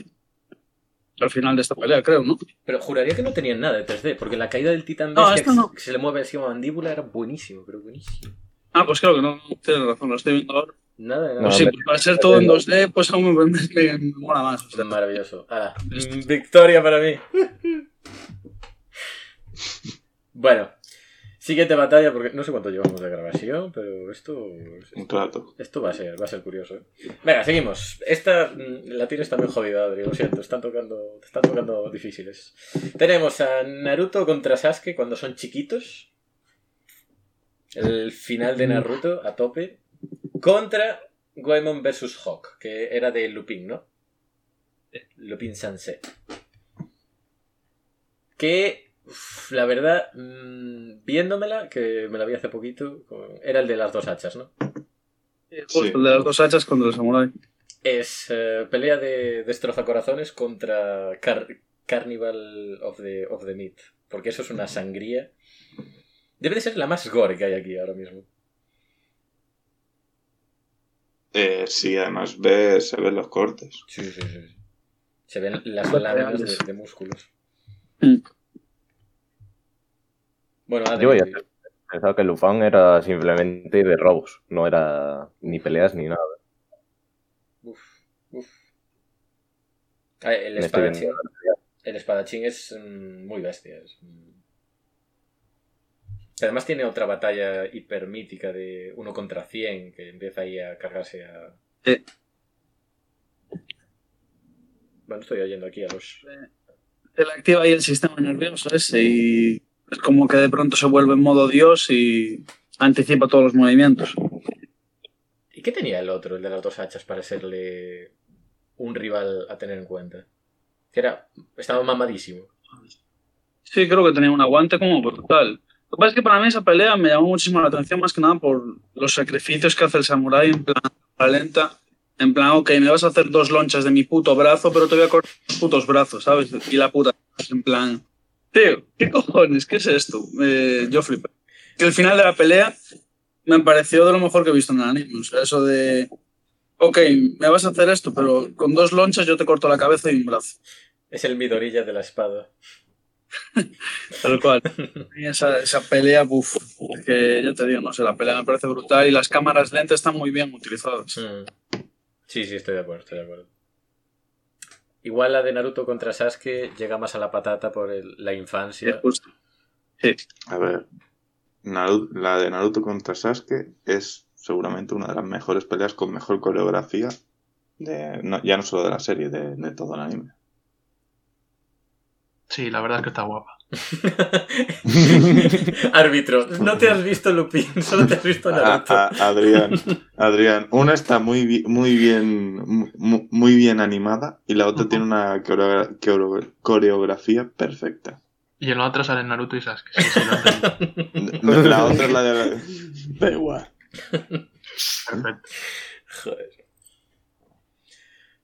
Al final de esta pelea, creo, ¿no? Pero juraría que no tenían nada de 3D, porque la caída del titán No, bestia no. se- que se le mueve así como mandíbula era buenísimo, pero buenísimo. Ah, pues creo que no, tienes razón, lo estoy viendo ahora. Nada, nada. No, sí, pues para ser todo en 2D, pues aún me, me- me mola más. o sea. Maravilloso. Ah, victoria para mí. bueno, siguiente batalla, porque no sé cuánto llevamos de grabación, pero esto, rato. esto va a ser, va a ser curioso. ¿eh? Venga, seguimos. Esta mm, la tienes también jodida, Adri, lo siento, están tocando, te están tocando difíciles. Tenemos a Naruto contra Sasuke cuando son chiquitos. El final de Naruto a tope. Contra Goemon vs Hawk, que era de Lupin, ¿no? Lupin Sunset. Que, uf, la verdad, mm, viéndomela, que me la vi hace poquito, con- era el de las dos hachas, ¿no? Justo Sí. el de las dos hachas contra el samurái. Es eh, pelea de destrozacorazones contra Car- Carnival of the, of the Meat. Porque eso es una sangría. Debe de ser la más gore que hay aquí ahora mismo. Eh, sí, además ve, se ven los cortes. Sí, sí, sí. Se ven las láminas de, de músculos. Bueno, Adri, Yo voy a hacer- Pensaba que Lufan era simplemente de robos, no era ni peleas ni nada. Uf, uf. Ah, el espadachín, viendo. el espadachín es mm, muy bestia. es, mm. Además tiene otra batalla hipermítica de uno contra 100 que empieza ahí a cargarse a... Sí. Bueno, estoy oyendo aquí a los... Se le activa ahí el sistema nervioso ese y es como que de pronto se vuelve en modo Dios y anticipa todos los movimientos. ¿Y qué tenía el otro, el de las dos hachas, para serle un rival a tener en cuenta? Que era... Estaba mamadísimo. Sí, creo que tenía un aguante como brutal. Lo que pasa es que para mí esa pelea me llamó muchísimo la atención más que nada por los sacrificios que hace el samurái en plan lenta. En plan, ok, me vas a hacer dos lonchas de mi puto brazo, pero te voy a cortar los putos brazos, ¿sabes? Y la puta. En plan, tío, ¿qué cojones? ¿Qué es esto? Eh, yo flipé. Que el final de la pelea me pareció de lo mejor que he visto en el anime. O sea, eso de, ok, me vas a hacer esto, pero con dos lonchas yo te corto la cabeza y un brazo. Es el midorilla de la espada. Tal cual. Y esa, esa pelea, uff, que ya te digo, no sé, la pelea me parece brutal y las cámaras lentas están muy bien utilizadas. Mm. Sí, sí, estoy de acuerdo, estoy de acuerdo. Igual la de Naruto contra Sasuke llega más a la patata por el- la Sí, infancia. justo. A ver, la de Naruto contra Sasuke es seguramente una de las mejores peleas con mejor coreografía, de, no- ya no solo de la serie, de, de todo el anime. Sí, la verdad es que está guapa. Árbitro, no te has visto Lupin, solo te has visto Naruto. a- Adrián, Adrián, una está muy, muy bien, mu- muy bien animada y la otra tiene una coreo- coreo- coreografía perfecta. Y en la otra salen Naruto y Sasuke. Sí, sí. La otra es la de... Da igual. Perfecto. Joder.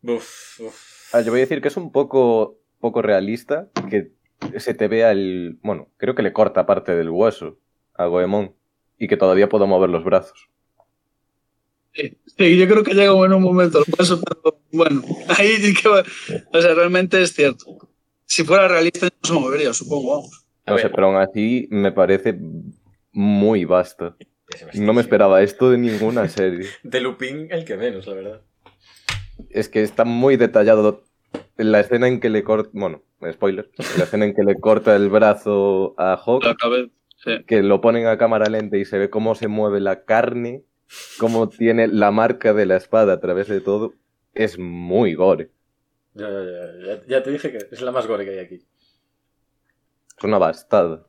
Uf, uf. Ah, yo voy a decir que es un poco, poco realista que se te vea el... Bueno, creo que le corta parte del hueso a Goemon y que todavía puedo mover los brazos. Sí, sí, yo creo que llega en un momento, lo paso, pero bueno, ahí sí que va- O sea, realmente es cierto. Si fuera realista, no se movería, supongo, vamos. No sé, pero aún así me parece muy vasta. ese No me esperaba esto de ninguna serie. De Lupin, el que menos, la verdad. Es que está muy detallado la escena en que le corta... Bueno, spoiler. La escena en que le corta el brazo a Hawk, La cabeza. Sí. que lo ponen a cámara lenta y se ve cómo se mueve la carne, cómo tiene la marca de la espada a través de todo. Es muy gore. Ya, ya, ya, ya- ya te dije que es la más gore que hay aquí. Es una bastada.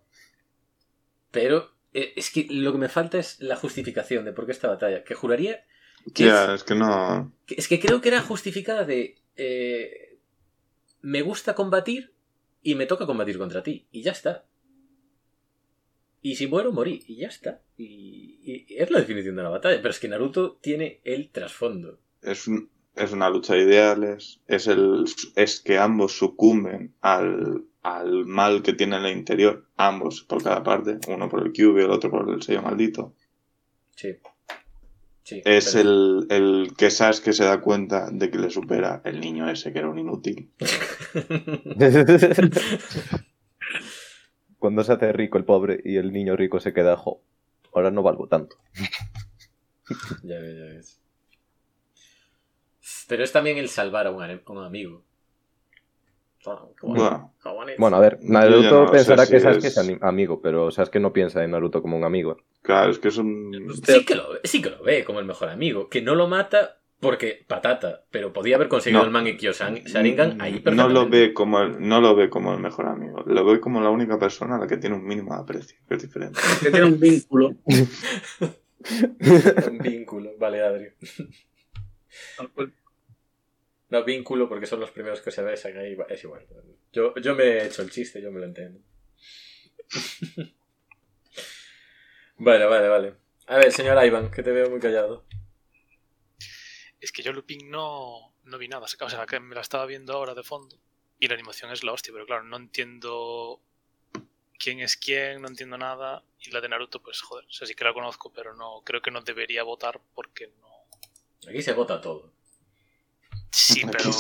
Pero eh, es que lo que me falta es la justificación de por qué esta batalla. Que juraría que es que no... es, que- es que creo que era justificada de... eh, me gusta combatir y me toca combatir contra ti. Y ya está. Y si muero, morí. Y ya está. Y, y es la definición de la batalla. Pero es que Naruto tiene el trasfondo. es, un- es una lucha de ideales, es, el, es que ambos sucumben al, al mal que tiene en el interior, ambos por cada parte, uno por el Kyuubi, el otro por el sello maldito. Sí. Sí. Es pero- el, el que Sasuke se da cuenta de que le supera el niño ese que era un inútil. Cuando se hace rico el pobre y el niño rico se queda, jo, ahora no valgo tanto. Ya ves, ya ves. Pero es también el salvar a un, a un amigo. Bueno, a ver, Naruto no pensará si que Sasuke es- es amigo, pero Sasuke no piensa en Naruto como un amigo. claro, es que es un... Sí que, lo, ve- sí que lo ve como el mejor amigo. Que no lo mata porque patata. Pero podía haber conseguido No. el Mangekyo Sharingan ahí no perfectamente. lo ve como el, no lo ve como el mejor amigo, lo ve como la única persona a la que tiene un mínimo de aprecio, que es diferente. Que tiene un vínculo. Un vínculo. Vale, Adri. No, vínculo porque son los primeros que se besan ahí. Es igual. Yo, yo me he hecho el chiste, yo me lo entiendo. vale, vale, vale. A ver, señor Ivan, que te veo muy callado. Es que yo Lupin no, no vi nada. O sea, que me la estaba viendo ahora de fondo. Y la animación es la hostia, pero claro, no entiendo quién es quién, no entiendo nada. Y la de Naruto, pues joder, o sea, sí que la conozco, pero no creo que no debería votar porque no. Aquí se vota todo. Sí, pero.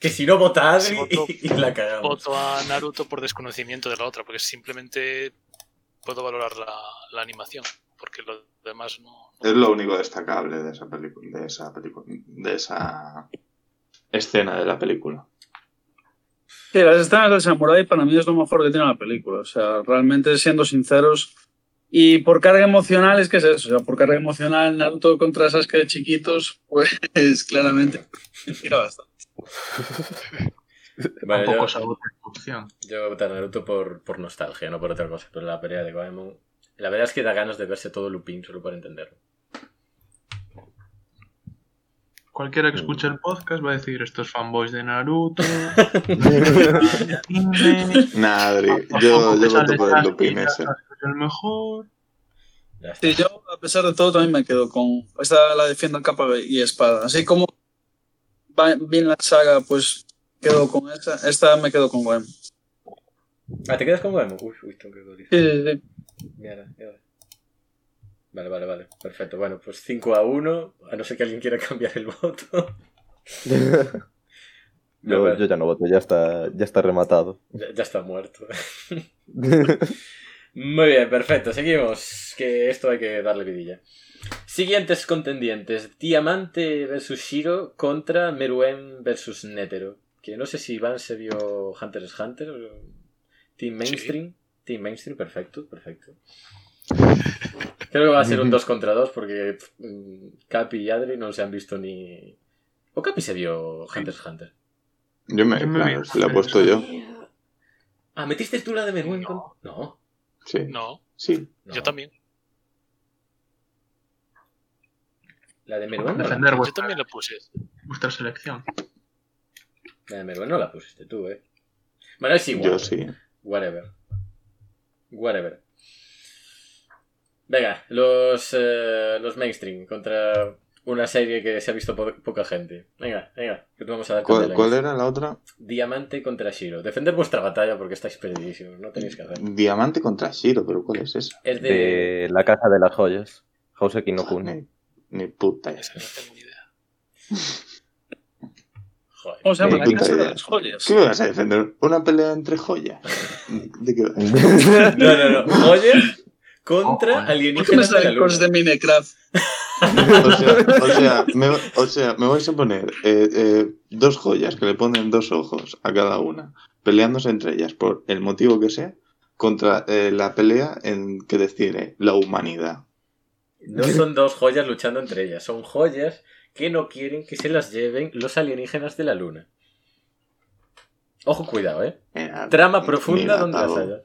Que si no vota Adri voto- y, la cagamos. voto a Naruto por desconocimiento de la otra, porque simplemente puedo valorar la, la animación, porque lo demás no. no- Es lo único destacable de esa película, de esa película, de esa escena de la película. Sí, las escenas del Samurai para mí es lo mejor que tiene la película. O sea, realmente siendo sinceros. Y por carga emocional, es que es eso. O sea, por carga emocional, Naruto contra Sasuke de chiquitos, pues claramente. Tira bastante. Bueno, Tampoco yo, es algo opción. yo voy a votar a Naruto por, por nostalgia, no por otra cosa. Pero la pelea de Goemon. La verdad es que da ganas de verse todo Lupin solo para entenderlo. Cualquiera que escuche el podcast va a decir estos fanboys de Naruto. de anime, Nah, Adri, tampoco yo, yo voto por el Lupin ese. El mejor. Sí, yo, a pesar de todo, también me quedo con. Esta la defiendo a capa y espada. Así como va- Vinland Saga, pues quedo con esta. Esta me quedo con Goem. Sí, Ah, ¿te quedas con Goemon? Uy, uy, tengo que sí, sí. Mierda, mierda. Vale, vale, vale. Perfecto. Bueno, pues 5 a 1. A no ser que alguien quiera cambiar el voto. yo, ya no voto, ya está, ya está rematado. Ya, ya está muerto. Muy bien, perfecto. Seguimos. Que esto hay que darle vidilla. Siguientes contendientes. Diamante versus Shiro contra Meruem versus Netero. Que no sé si Iván se vio Hunter x Hunter. o- Team Mainstream. Team Mainstream, perfecto, perfecto. Creo que va a ser un 2 contra 2 porque mm, Capi y Adri no se han visto ni... ¿O Capi se vio Hunter x Hunter? Yo me, la he puesto yo. Ah, ¿metiste tú la de Meruem con...? No. No. Sí, No, sí. no. yo también. La de Meruem no la, Yo también la puse. vuestra selección. la de Meruem no la pusiste tú, eh. Bueno, es igual. Yo sí. Whatever. Whatever. Venga, los, eh, los mainstream contra una serie que se ha visto po- poca gente. Venga, venga, que te vamos a dar ¿Cuál, cuál era la otra? Diamante contra Shiro. Defender vuestra batalla porque estáis perdidísimos, no tenéis que hacer. Diamante contra Shiro, pero ¿cuál es esa? Es de... De la casa de las joyas. Houseki no Kun. Ni, ni puta idea. Esa no tengo ni idea. Joder. ¿Cómo se llama? Ni La casa de las joyas. ¿Qué me vas a defender? ¿Una pelea entre joyas? ¿De qué va? No, no, no. Joyas contra Ojo, eh. ¿Por qué me alienígenas de la salen de Minecraft? O sea, o sea, me, o sea, me vais a poner eh, eh, dos joyas que le ponen dos ojos a cada una, peleándose entre ellas por el motivo que sea, contra eh, la pelea en que decide la humanidad. No son dos joyas luchando entre ellas, son joyas que no quieren que se las lleven los alienígenas de la luna. Ojo, cuidado, ¿eh? Mira, Trama profunda mira, donde las haya.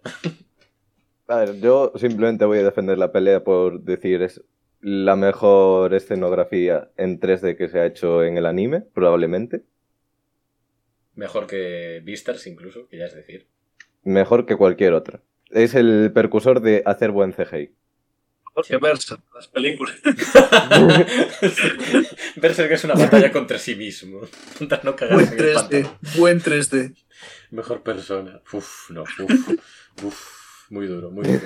A ver, yo simplemente voy a defender la pelea por decir es la mejor escenografía en 3D que se ha hecho en el anime, probablemente. Mejor que Beastars incluso, que ya es decir. Mejor que cualquier otra. Es el percursor de hacer buen CGI. Porque versa, las películas. Berserk es una batalla contra sí mismo. No Buen cagarse en el 3D, pantano. buen 3D. Mejor persona. Uf, no, uf, uf. Muy duro, muy duro.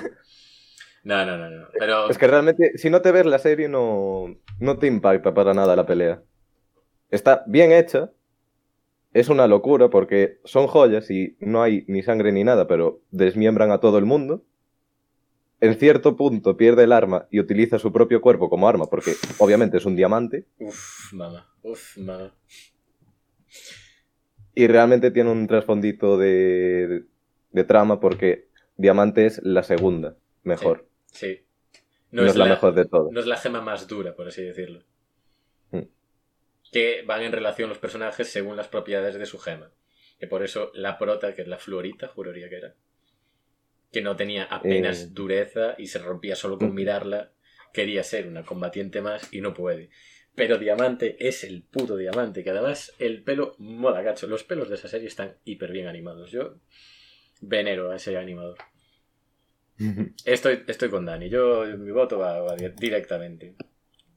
No, no, no, no. Pero Es que realmente, si no te ves la serie, no, no te impacta para nada la pelea. Está bien hecha. Es una locura porque son joyas y no hay ni sangre ni nada, pero desmiembran a todo el mundo. En cierto punto pierde el arma y utiliza su propio cuerpo como arma porque obviamente es un diamante Uf, mamá. Uf, mamá. y realmente tiene un trasfondito de, de, de trama porque diamante es la segunda mejor. Sí. No, es la, mejor de todas. No es la gema más dura, por así decirlo. Mm. Que van en relación los personajes según las propiedades de su gema. Que por eso la prota, que es la fluorita, juraría que era. Que no tenía apenas Eh. dureza y se rompía solo con Mm. mirarla. Quería ser una combatiente más y no puede. Pero Diamante es el puto Diamante, que además el pelo mola, gacho. Los pelos de esa serie están hiper bien animados. Yo venero a ese animador. Estoy, estoy con Dani. Yo, mi voto va, va di- directamente.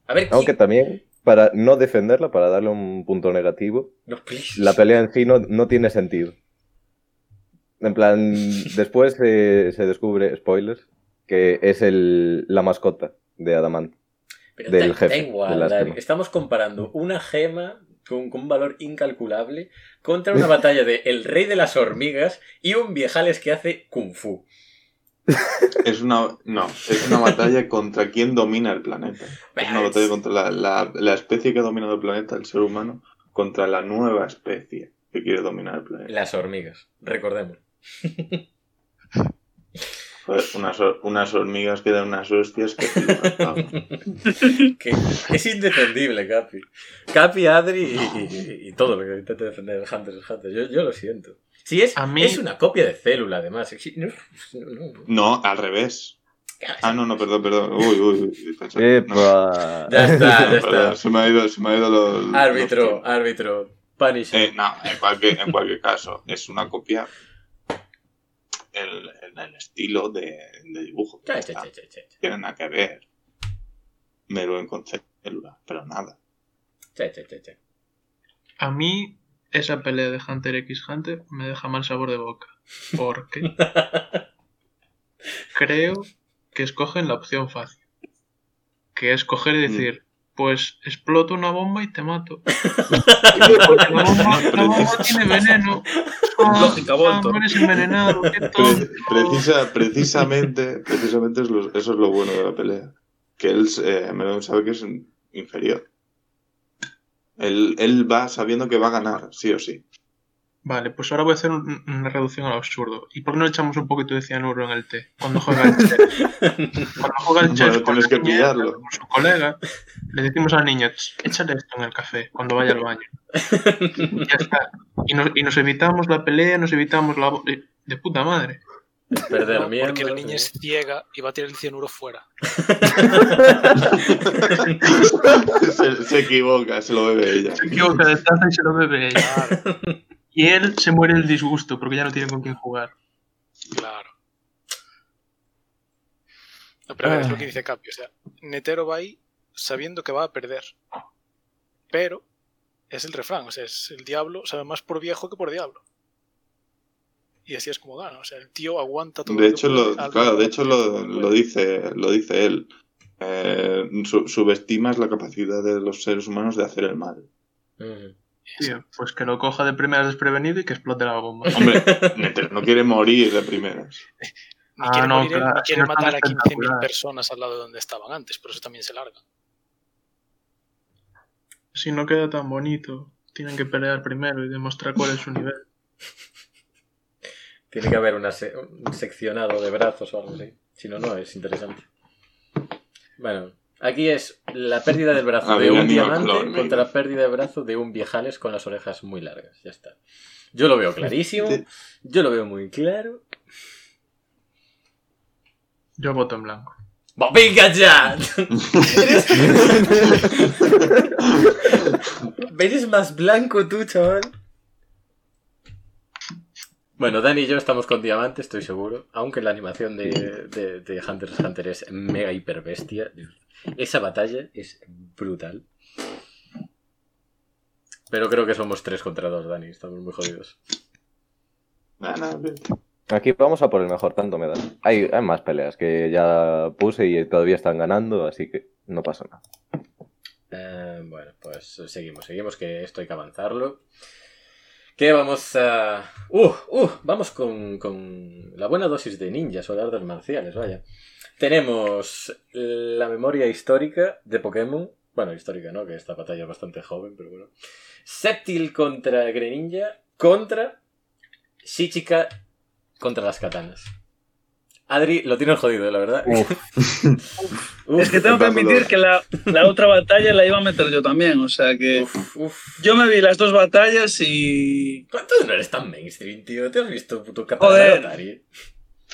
A ver, Aunque ¿quién- también para no defenderla, para darle un punto negativo, No, la pelea en sí no, no tiene sentido. En plan, después eh, se descubre, spoilers, que es el, la mascota de Adamant. Pero del da- jefe, da igual, de Dani. Estamos comparando una gema con, con un valor incalculable contra una batalla de el rey de las hormigas y un viejales que hace kung fu. Es una, no, es una batalla contra quien domina el planeta. Es una batalla contra la, la, la especie que ha dominado el planeta, el ser humano, contra la nueva especie que quiere dominar el planeta. Las hormigas, recordemos. Unas, unas hormigas que dan unas hostias que que es indefendible, Capi. Capi, Adri y, y- y todo lo que intenta defender el Hunter x Hunter. Yo, yo lo siento. Si es, A mí- es una copia de célula, además. No, no, no. No, al revés. Ah, no, no, perdón, perdón. Uy, uy, uy. ¡Epa! Ya está, ya está. se me ha ido, se me ha ido los- Árbitro, los- árbitro. Eh, no, en cualquier, en cualquier caso, es una copia en en el estilo de, de dibujo. Cha, cha, cha. No tiene nada que ver. Mero en concepto de célula, pero nada. Cha, cha, cha, cha. A mí, esa pelea de Hunter x Hunter me deja mal sabor de boca. Porque creo que escogen la opción fácil. Que es coger y decir, pues exploto una bomba y te mato. Porque la bomba, la bomba tiene veneno. Ah, Lógica, ah, envenenado, qué precisa, precisamente, precisamente es lo- eso es lo bueno de la pelea. Que él eh, Melon sabe que es inferior. Él, él va sabiendo que va a ganar, sí o sí. Vale, pues ahora voy a hacer un- una reducción al absurdo. ¿Y por qué no echamos un poquito de cianuro en el té? Cuando juega el chef. Cuando juega el chef Bueno, con, que niña, pillarlo. con su colega, le decimos al niño, "Ch, échale esto en el café cuando vaya al baño. Y ya está. Y nos, y nos evitamos la pelea, nos evitamos la... de puta madre. Perder No, porque la niña eh. es ciega y va a tirar el cianuro fuera. se, se equivoca, se lo bebe ella. Se equivoca de taza y se lo bebe ella. Claro, Y él se muere el disgusto porque ya no tiene con quién jugar. claro. No, pero a ver, es lo que dice Capi. O sea, Netero va ahí sabiendo que va a perder. Pero es el refrán. O sea, es el diablo sabe más por viejo que por diablo. Y así es como gana. O sea, el tío aguanta todo. De hecho, puede, lo, al- claro, de hecho lo, lo dice, lo dice él. Eh, su- subestimas la capacidad de los seres humanos de hacer el mal. Tío, pues que lo coja de primeras desprevenido y que explote la bomba. Hombre, no quiere morir de primeras. Ni Ah, quiere, no, morir él, claro, ni quiere no tan matar a 15.000 espectacular. personas al lado de donde estaban antes. Por eso también se larga. Si no queda tan bonito, tienen que pelear primero y demostrar cuál es su nivel. Tiene que haber una se- un seccionado de brazos o algo así. Si no, no es interesante. Bueno, aquí es la pérdida del brazo de un diamante contra la pérdida de brazo de un viejales con las orejas muy largas. Ya está. Yo lo veo clarísimo. Yo lo veo muy claro. Yo voto en blanco. ¡Va, ¡Venga ya! ¿Eres más blanco tú, chaval? Bueno, Dani y yo estamos con diamante, estoy seguro. Aunque la animación de, de, de Hunter x Hunter es mega hiper bestia. Esa batalla es brutal. Pero creo que somos tres contra dos, Dani. Estamos muy jodidos. Aquí vamos a por el mejor, tanto me da. Hay, hay más peleas que ya puse y todavía están ganando, así que no pasa nada. Eh, bueno, pues seguimos, seguimos, que esto hay que avanzarlo. Que vamos a... ¡Uh! ¡Uh! Vamos con, con la buena dosis de ninjas o de artes marciales, vaya. Tenemos la memoria histórica de Pokémon. Bueno, histórica, ¿no? Que esta batalla es bastante joven, pero bueno. Septil contra Greninja contra Shichika contra las katanas. Adri lo tiene jodido, la verdad. Uf, Es que tengo que admitir que la, la otra batalla la iba a meter yo también. O sea que uf, uf. yo me vi las dos batallas y. ¿Cuánto no eres tan mainstream, tío? ¿Te has visto puto Joder. de Atari?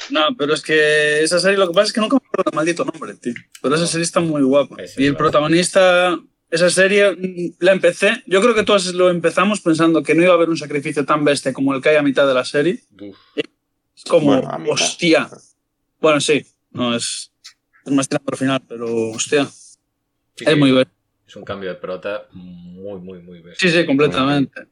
No, pero es que esa serie lo que pasa es que nunca me acuerdo del maldito nombre, tío. Pero esa serie está muy guapa. Y el protagonista, esa serie mm, la empecé. Yo creo que todos lo empezamos pensando que no iba a haber un sacrificio tan bestia como el que hay a mitad de la serie. Uf. Es como, Bueno, a mitad. Bueno, sí, no es, es más tirando al final, pero hostia, Sí, es sí. muy bueno. Es un cambio de prota muy, muy, muy bestia. Sí, sí, completamente.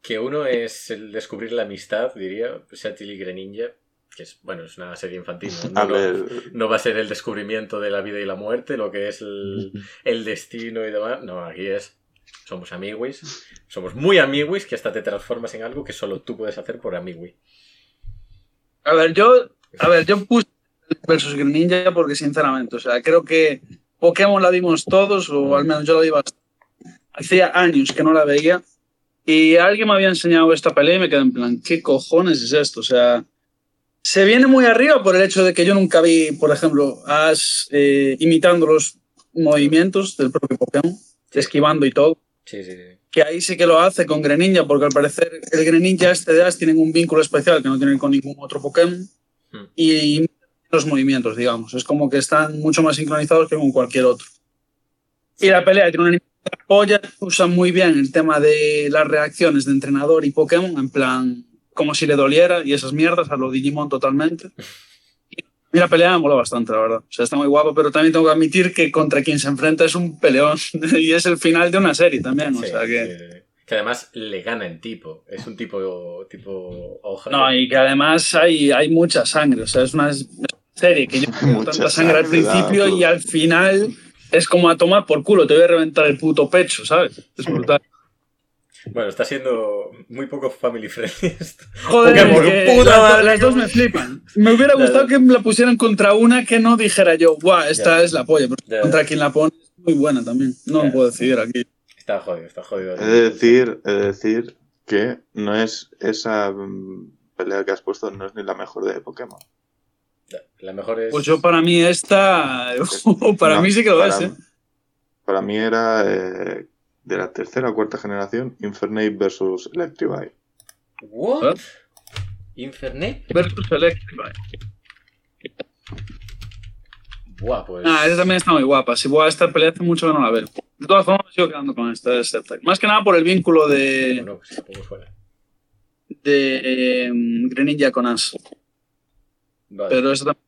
Que uno es el descubrir la amistad, diría, Satil y Greninja, que es, bueno, es una serie infantil. ¿no? A No- ver, no va a ser el descubrimiento de la vida y la muerte, lo que es el, el destino y demás. No, aquí es. Somos amiguis. Somos muy amiguis que hasta te transformas en algo que solo tú puedes hacer por amigui. A ver, yo, a ver, yo puse versus Greninja porque sinceramente, o sea, creo que Pokémon la vimos todos, o al menos yo la vi bastante. Hacía años que no la veía y alguien me había enseñado esta pelea y me quedé en plan, ¿qué cojones es esto? O sea, se viene muy arriba por el hecho de que yo nunca vi, por ejemplo, a Ash eh, imitando los movimientos del propio Pokémon, esquivando y todo Sí, sí, sí. que ahí sí que lo hace con Greninja, porque al parecer el Greninja este de Ash tienen un vínculo especial que no tienen con ningún otro Pokémon. Y los movimientos, digamos. Es como que están mucho más sincronizados que con cualquier otro. Y la pelea tiene una polla, usan muy bien el tema de las reacciones de entrenador y Pokémon, en plan, como si le doliera y esas mierdas a lo Digimon totalmente. Y la pelea me mola bastante, la verdad. O sea, está muy guapo, pero también tengo que admitir que contra quien se enfrenta es un peleón. y es el final de una serie también. O sea que. Que además le gana en tipo. Es un tipo tipo hoja. No, y que además hay, hay mucha sangre. O sea, es una serie que yo tengo Mucha tanta sangre al principio claro. y al final es como a tomar por culo. Te voy a reventar el puto pecho, ¿sabes? Es brutal. Bueno, está siendo muy poco family friendly esto. Joder, que puta las, madre, las dos me flipan. Me hubiera gustado que me la pusieran contra una que no dijera yo, guau, esta Ya. es la polla. Pero Ya. contra quien la pone es muy buena también. No Ya. puedo decidir aquí. Está jodido, está jodido. he de decir, he de decir que no es esa mm, pelea que has puesto, no es ni la mejor de Pokémon. La mejor es. Pues yo para mí esta, para No, mí sí que lo para, es, ¿eh? Para mí era eh, de la tercera o cuarta generación, Infernape versus Electrivine. ¿What? ¿Eh? ¿Infernet? Versus Electrify. Buah, pues. Ah, esa también está muy guapa. Si voy a esta pelea hace mucho que no la veo. De todas formas, me sigo quedando con esta. esta. Más que nada por el vínculo de, Bueno, pues tampoco fuera. de eh, Greninja con Ash. Vale. Pero esta también.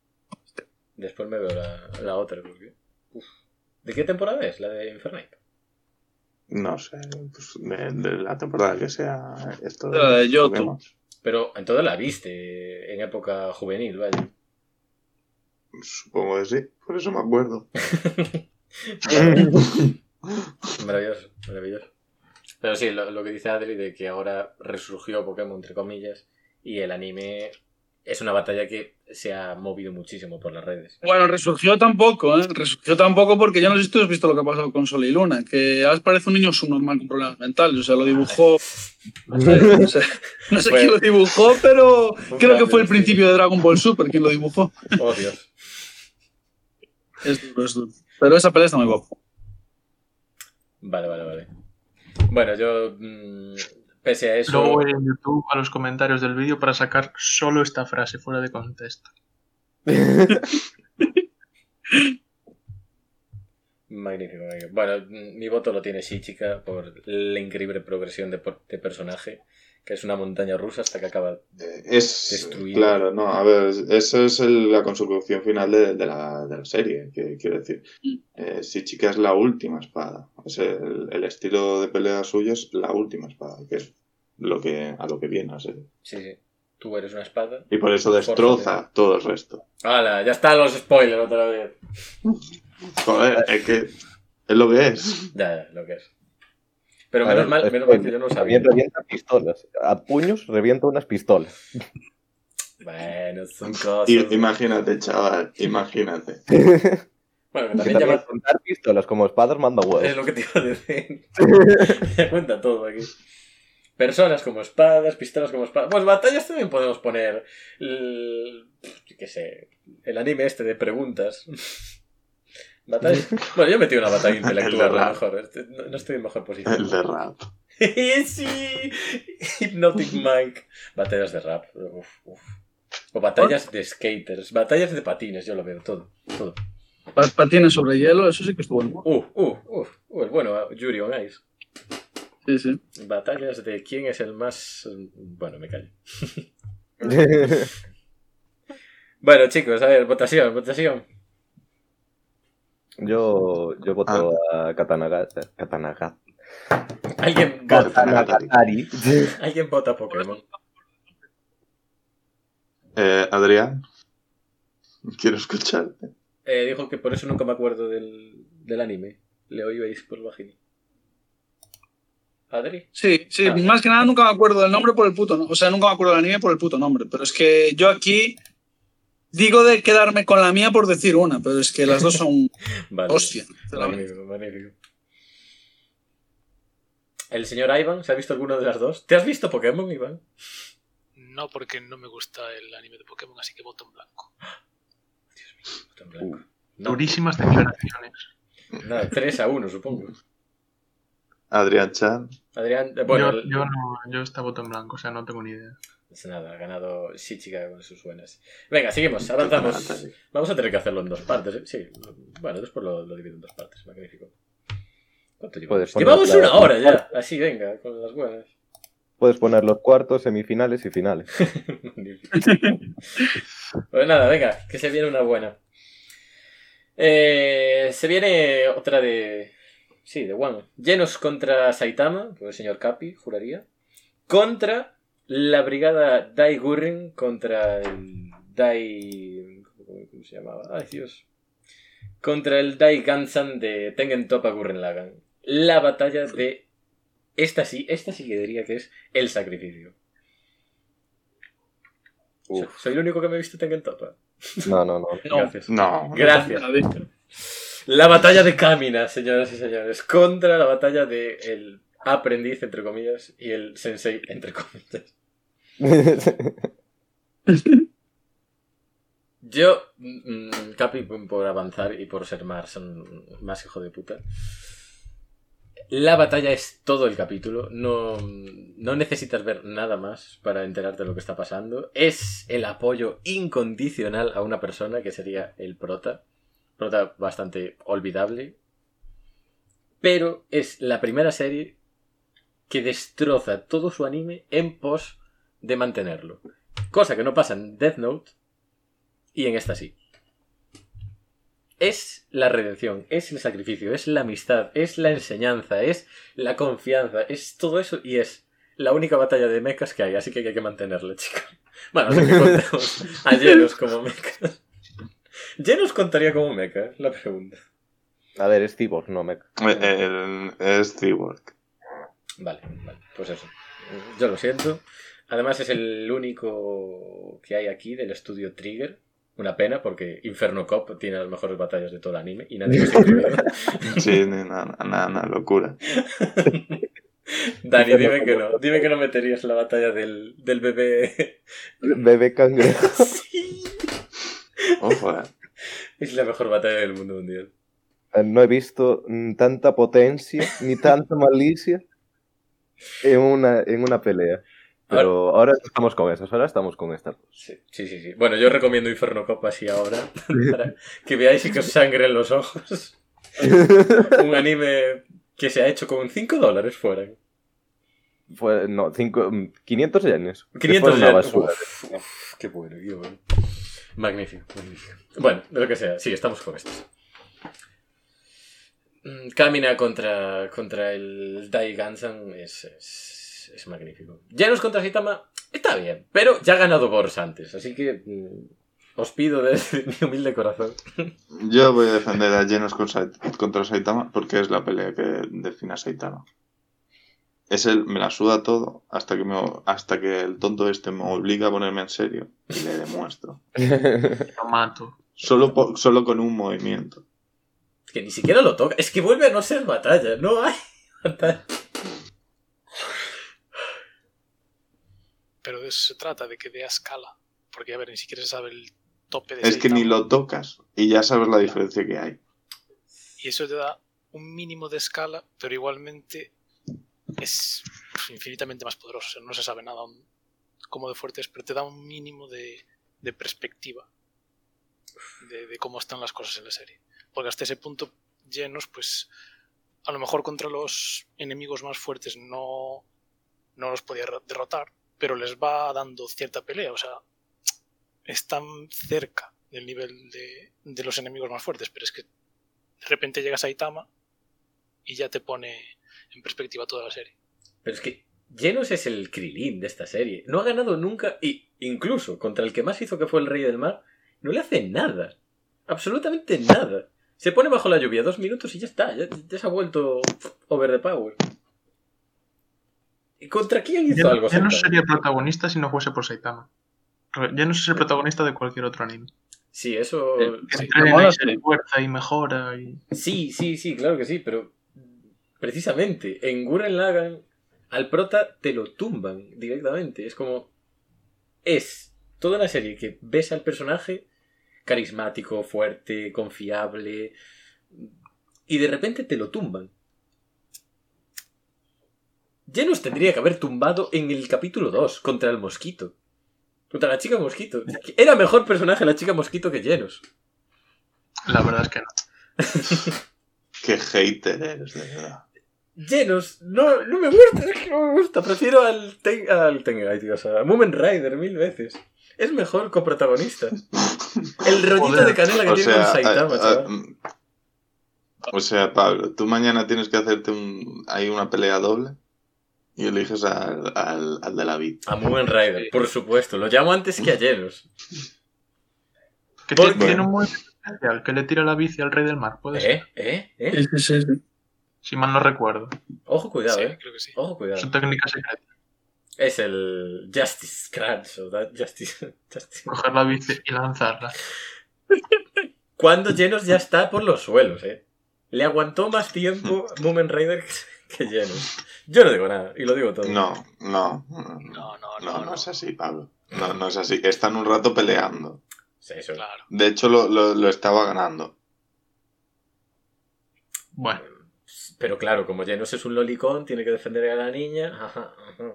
Después me veo la, la otra. Porque... Uf. ¿De qué temporada es? La de Infernape. No sé, pues, de, de la temporada que sea esto. De la de Yoto. Pero entonces la viste en época juvenil, vaya. Supongo que sí, por eso me acuerdo. Maravilloso, maravilloso. Pero sí, lo, lo que dice Adri de que ahora resurgió Pokémon, entre comillas, y el anime es una batalla que se ha movido muchísimo por las redes. Bueno, resurgió tampoco, ¿eh? Resurgió tampoco porque yo no sé si tú has visto lo que ha pasado con Sol y Luna. Que Ash parece un niño subnormal con problemas mentales. O sea, lo dibujó. No sé, no quién lo dibujó, pero creo que fue el principio de Dragon Ball Super quien lo dibujó. Oh, Dios. Es duro, es duro. Pero esa pelea está muy guapa. Vale, vale, vale. Bueno, yo, mm, pese a eso... Luego voy en YouTube a los comentarios del vídeo para sacar solo esta frase fuera de contexto. Magnífico, magnífico. Bueno, mm, mi voto lo tiene Shichika por la increíble progresión de, de personaje, que es una montaña rusa hasta que acaba. Eh, Es Destruido. claro, no, a ver, esa es el- la consecución final de, de la, de la serie, que quiero decir. Eh, Shichika es la última espada. Es el, el estilo de pelea suyo es la última espada, que es lo que, a lo que viene a ser. Sí, sí. Tú eres una espada. Y por eso destroza todo el resto. ¡Hala! Ya están los spoilers otra vez. Joder, es que es lo que es. Ya, ya, lo que es. Pero menos ver, mal, es menos que mal que yo no sabía. También revienta pistolas. A puños revienta unas pistolas. Bueno, son cosas. Y- imagínate, chaval, imagínate. Bueno, que Que también también llama... contar pistolas como espadas manda Es huevos. lo que te iba a decir. Ya cuenta todo aquí. Personas como espadas, pistolas como espadas. Pues batallas también podemos poner. El, yo qué sé. El anime este de preguntas. Batallas. Bueno, yo he metido una batalla intelectual, a lo mejor. Este- No, no estoy en mejor posición. El de rap. sí. Hypnotic Mike. Batallas de rap. Uf, uf. O batallas de skaters. Batallas de patines, yo lo veo todo. Todo. Pa- Patines sobre hielo, eso sí que estuvo bueno. Uh, uh, uh. uh el bueno, Yuri on Ice. Sí, sí. Batallas de quién es el más. Bueno, me callo. Bueno, chicos, a ver, votación, votación. Yo, yo voto a Katanagata. Katanagata. Alguien vota, Katanagatari. alguien vota Pokémon. Eh, Adrián, quiero escucharte. Eh, dijo que por eso nunca me acuerdo del, del anime. Le oíais por bajini. ¿Adri? Sí, sí, Ah. más que nada nunca me acuerdo del nombre por el puto nombre. O sea, nunca me acuerdo del anime por el puto nombre. Pero es que yo aquí digo de quedarme con la mía por decir una, pero es que las dos son Vale. hostia. sinceramente. Magnífico, magnífico. ¿El señor Ivan se ha visto alguno de las dos? ¿Te has visto Pokémon, Iván? No porque no me gusta el anime de Pokémon, así que voto en blanco. Está en blanco. No, Durísimas declaraciones. nada, 3 a 1, supongo. Adrián Chan. Adrián, eh, bueno, yo, yo no, yo esta voto en blanco, o sea, no tengo ni idea. Pues nada, ha ganado Shichiga con sus buenas. Venga, seguimos, avanzamos. Vamos a tener que hacerlo en dos partes, ¿eh? Sí, bueno, después lo, lo divido en dos partes, magnífico. ¿Cuánto llevamos? Llevamos una hora ya, así, venga, con las buenas. Puedes poner los cuartos, semifinales y finales. Pues nada, venga, que se viene una buena. Eh, se viene otra de. Sí, de One. Genos contra Saitama, por el señor Capi, juraría. Contra la brigada Dai Gurren contra el Dai. ¿Cómo se llamaba? Ay, Dios. Contra el Dai Gansan de Tengen Toppa Gurren Lagann. La batalla de. Esta sí, esta sí que diría que es el sacrificio. Uf. Soy el único que me he visto Tengen Toppa. No, no, no. Gracias. No. Gracias. La batalla de Kamina, señoras y señores, contra la batalla de el aprendiz, entre comillas, y el sensei, entre comillas. Yo, mm, Capi, por avanzar y por ser más, mm, más hijo de puta. La batalla es todo el capítulo. No, no necesitas ver nada más para enterarte de lo que está pasando. Es el apoyo incondicional a una persona que sería el prota. Prota bastante olvidable. Pero es la primera serie que destroza todo su anime en pos de mantenerlo. Cosa que no pasa en Death Note y en esta sí. Es la redención, es el sacrificio, es la amistad, es la enseñanza, es la confianza, es todo eso y es la única batalla de mechas que hay, así que hay que mantenerla, chica. Bueno, no sé contamos a Genos como mechas. ¿Genos contaría como mecha? La pregunta. A ver, es Cyborg, no me. Eh, el- es Cyborg. Vale, vale, pues eso. Yo lo siento. Además es el único que hay aquí del estudio Trigger. Una pena porque Inferno Cop tiene las mejores batallas de todo el anime y nadie se. Sí, nada, nada, nada, locura. Dani, dime que no. Dime que no meterías la batalla del, del bebé. Bebé cangrejo. sí. Ojo, eh. Es la mejor batalla del mundo mundial. Eh, No he visto tanta potencia ni tanta malicia en una, en una pelea. Pero ahora estamos con esas, ahora estamos con estas. Sí, sí, sí, sí. Bueno, yo recomiendo Inferno Cop así ahora. Para que veáis y que os sangren los ojos. Un anime que se ha hecho con 5 dólares fuera. Fue, no, cinco, mm, 500 yenes. que 500 fue una yenes. Uf, uf, qué bueno, qué bueno. Magnífico, magnífico. Bueno, de lo que sea, sí, estamos con estos. Mm, Kamina contra, contra el Dai Gansan es, es, es magnífico. Janus contra Saitama está bien, pero ya ha ganado Boros antes, así que mm, os pido desde mi humilde corazón. Yo voy a defender a Sait- contra Saitama porque es la pelea que define a Saitama. Es el, me la suda todo hasta que, me, hasta que el tonto este me obliga a ponerme en serio y le demuestro. Lo mato. Solo, po- solo con un movimiento. Que ni siquiera lo toca, es que vuelve a no ser batalla, no hay batalla. Pero de eso se trata, de que dé a escala. Porque, a ver, ni siquiera se sabe el tope de Es que ni lo tocas y ya sabes la diferencia que hay. Y eso te da un mínimo de escala, pero igualmente es infinitamente más poderoso. O sea, no se sabe nada cómo de fuerte es, pero te da un mínimo de, de perspectiva de, de cómo están las cosas en la serie. Porque hasta ese punto, llenos, pues a lo mejor contra los enemigos más fuertes no, no los podía derrotar, pero les va dando cierta pelea. O sea, están cerca del nivel de, de los enemigos más fuertes, pero es que de repente llegas a Saitama y ya te pone en perspectiva toda la serie. Pero es que Genos es el Krilin de esta serie. No ha ganado nunca y incluso contra el que más hizo que fue el Rey del Mar, no le hace nada. Absolutamente nada. Se pone bajo la lluvia dos minutos y ya está. Ya, ya se ha vuelto over the power. ¿Y contra quién hizo Ya, algo? ya no sería protagonista si no fuese por Saitama. Ya no es el protagonista de cualquier otro anime. Sí, eso... Que Sí, y se esfuerza y mejora. Y... Sí, sí, sí, claro que sí, pero precisamente en Gurren Lagann al prota te lo tumban directamente. Es como es toda una serie que ves al personaje carismático, fuerte, confiable y de repente te lo tumban. Genos tendría que haber tumbado en el capítulo 2 contra el mosquito. Contra la chica mosquito. Era mejor personaje la chica mosquito que Genos. La verdad es que no. Qué hater eres, de verdad. Llenos, no, no me gusta, es que no me gusta. Prefiero al, ten, al Tengai, tío, o sea, a Moomin Rider mil veces. Es mejor coprotagonista. El rollito Joder. de canela que O tiene sea, con Saitama, a- mm, o sea, Pablo, tú mañana tienes que hacerte un, hay una pelea doble y eliges al, al, al de la vid. A Moomin Rider, por supuesto. Lo llamo antes que a Llenos. Que Por- tiene- un especial que le tira la bici al rey del mar. Puede ser. ¿Eh? ¿Eh? ¿Eh? Sí, sí, sí, sí. Si mal no recuerdo. Ojo, cuidado, Sí, eh. creo que sí. Ojo, cuidado. Su técnica secreta. Es el Justice Crunch o that Justice. Justice. Coger la bici y lanzarla. Cuando Llenos ya está por los suelos, eh. Le aguantó más tiempo Moomin Rider que- que Llenos. Yo no digo nada, y lo digo todo. No, no, no, No, no, no, no. no es así, Pablo. No, no es así. Están un rato peleando. Sí, eso. Claro. De hecho, lo, lo, lo estaba ganando. Bueno, Pero claro, como Genos es un lolicón, tiene que defender a la niña. Ajá, ajá.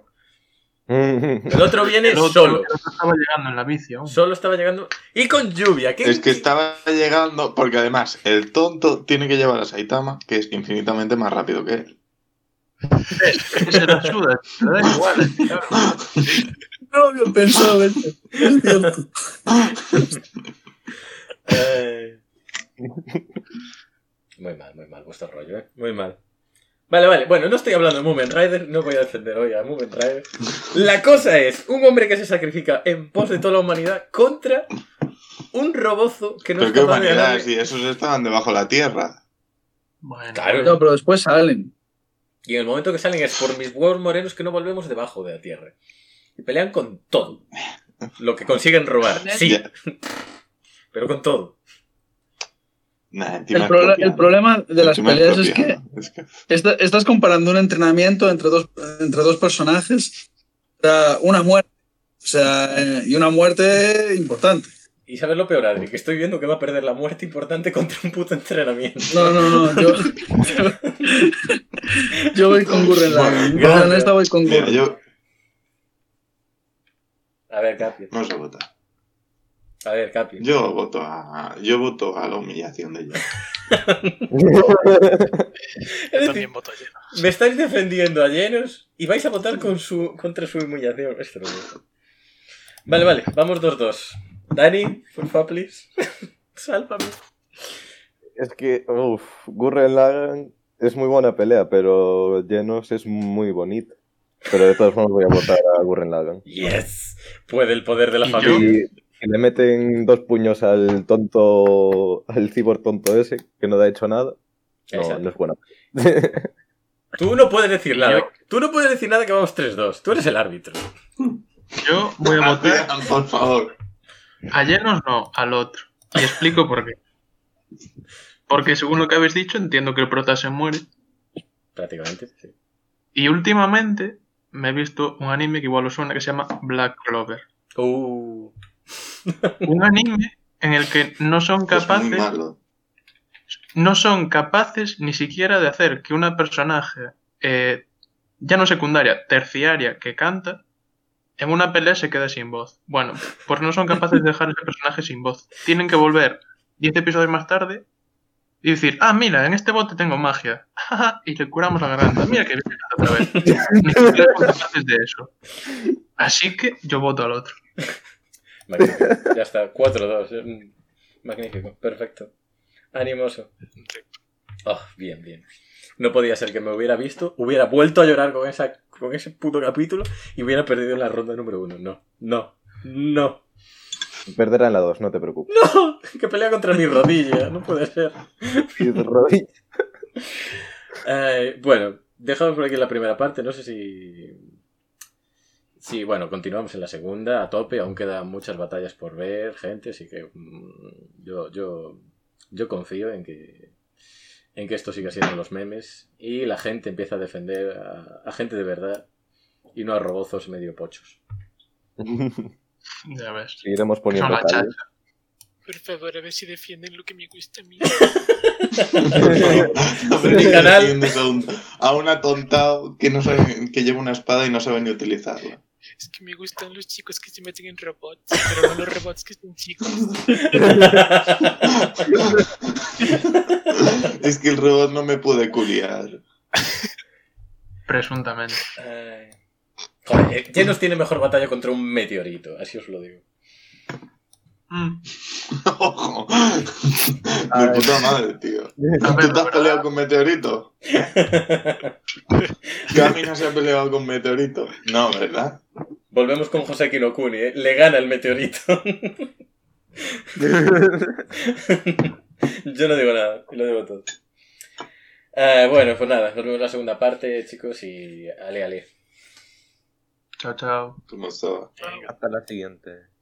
El otro viene el otro, solo. el otro estaba llegando en la bici aún. Solo estaba llegando. Y con lluvia. ¿qué- Es que estaba llegando, porque además el tonto tiene que llevar a Saitama, que es infinitamente más rápido que él. Es que se la suda, te da igual. No había pensado eso. Es cierto. Eh, Muy mal, muy mal vuestro rollo, ¿eh? Muy mal. Vale, vale. Bueno, no estoy hablando de Moomin Rider. No voy a defender hoy a Moomin Rider. La cosa es un hombre que se sacrifica en pos de toda la humanidad contra un robozo que no Pero es qué capaz de humanidad, ganarle. si esos estaban debajo de la tierra. Bueno, Claro. No, pero después salen. Y en el momento que salen es por mis huevos morenos que no volvemos debajo de la tierra. Y pelean con todo. Lo que consiguen robar. Sí, pero con todo. Nah, El, problema de las peleas es que. Es que- estás comparando un entrenamiento entre dos, entre dos personajes. O sea, una muerte. O sea, eh, y una muerte importante. Y sabes lo peor, Adri, que estoy viendo que va a perder la muerte importante contra un puto entrenamiento. No, no, no. Yo, yo voy con Gurren. Gracias. En esta voy con Mira, Gurren. yo A ver, Capi. no sé votar. A ver, Capi. Yo voto a, yo voto a la humillación de ella. Es Yo decir, también voto lleno. me estáis defendiendo a llenos y vais a votar con su, contra su humillación. Esto gusta. Vale, vale, vamos 2-2. Dani, por favor, please. Sálvame. Es que, uff, Gurren Lagann es muy buena pelea, pero Genos es muy bonito. Pero de todas formas voy a votar a Gurren Lagann. Yes. Puede el poder de la familia. Y, y le meten dos puños al tonto, al cibor tonto ese, que no ha hecho nada, no, Exacto. no es buena. Tú no puedes decir nada. yo- Tú no puedes decir nada que vamos 3-2. Tú eres el árbitro. yo voy a votar por favor. A Llenos no, al otro. Y explico por qué. Porque según lo que habéis dicho, entiendo que el prota se muere. Prácticamente. sí. Y últimamente me he visto un anime que igual os suena que se llama Black Clover. Uh. Un anime en el que no son capaces, malo. no son capaces ni siquiera de hacer que una personaje, eh, ya no secundaria, terciaria, que canta, en una pelea se quede sin voz. Bueno, pues no son capaces de dejar ese personaje sin voz. Tienen que volver 10 episodios más tarde y decir, ah, mira, en este bote tengo magia. y le curamos la garganta. Mira que bien otra vez. Ni siquiera son capaces de eso. Así que yo voto al otro. Magnífico. Ya está. 4-2. Mm, Magnífico. Perfecto. Animoso. Oh, bien, bien. No podía ser que me hubiera visto, hubiera vuelto a llorar con, esa, con ese puto capítulo y hubiera perdido en la ronda número uno. No, no, no. Perderá en la 2, no te preocupes. ¡No! Que pelea contra mi rodilla, no puede ser. Eh, bueno, dejamos por aquí la primera parte. No sé si. Sí, bueno, continuamos en la segunda a tope. Aún quedan muchas batallas por ver, gente. Así que mm, yo, yo, yo confío en que, en que esto siga siendo los memes y la gente empieza a defender a, a gente de verdad y no a robozos medio pochos. Ya ves. Seguiremos poniendo calles. Por favor, a ver si defienden lo que me gusta a mí. A ver, Mi ¿qué canal. a un atontado que, no sabe, que lleva una espada y no sabe ni utilizarla. Es que me gustan los chicos que se meten en robots, pero no los robots que son chicos. Es que el robot no me puede culiar. Presuntamente. Joder, eh, ¿quién nos tiene mejor batalla contra un meteorito? Así os lo digo. Mm. Ojo. De puta madre, tío. ¿Tú te has peleado con Meteorito? ¿Cami no se ha peleado con Meteorito? No, ¿verdad? Volvemos con José Kinokuni, ¿eh? Le gana el meteorito. Yo no digo nada, lo digo todo. Eh, bueno, pues nada, nos vemos en la segunda parte, chicos, y ale, ale. Chao, chao. Venga. Hasta la siguiente.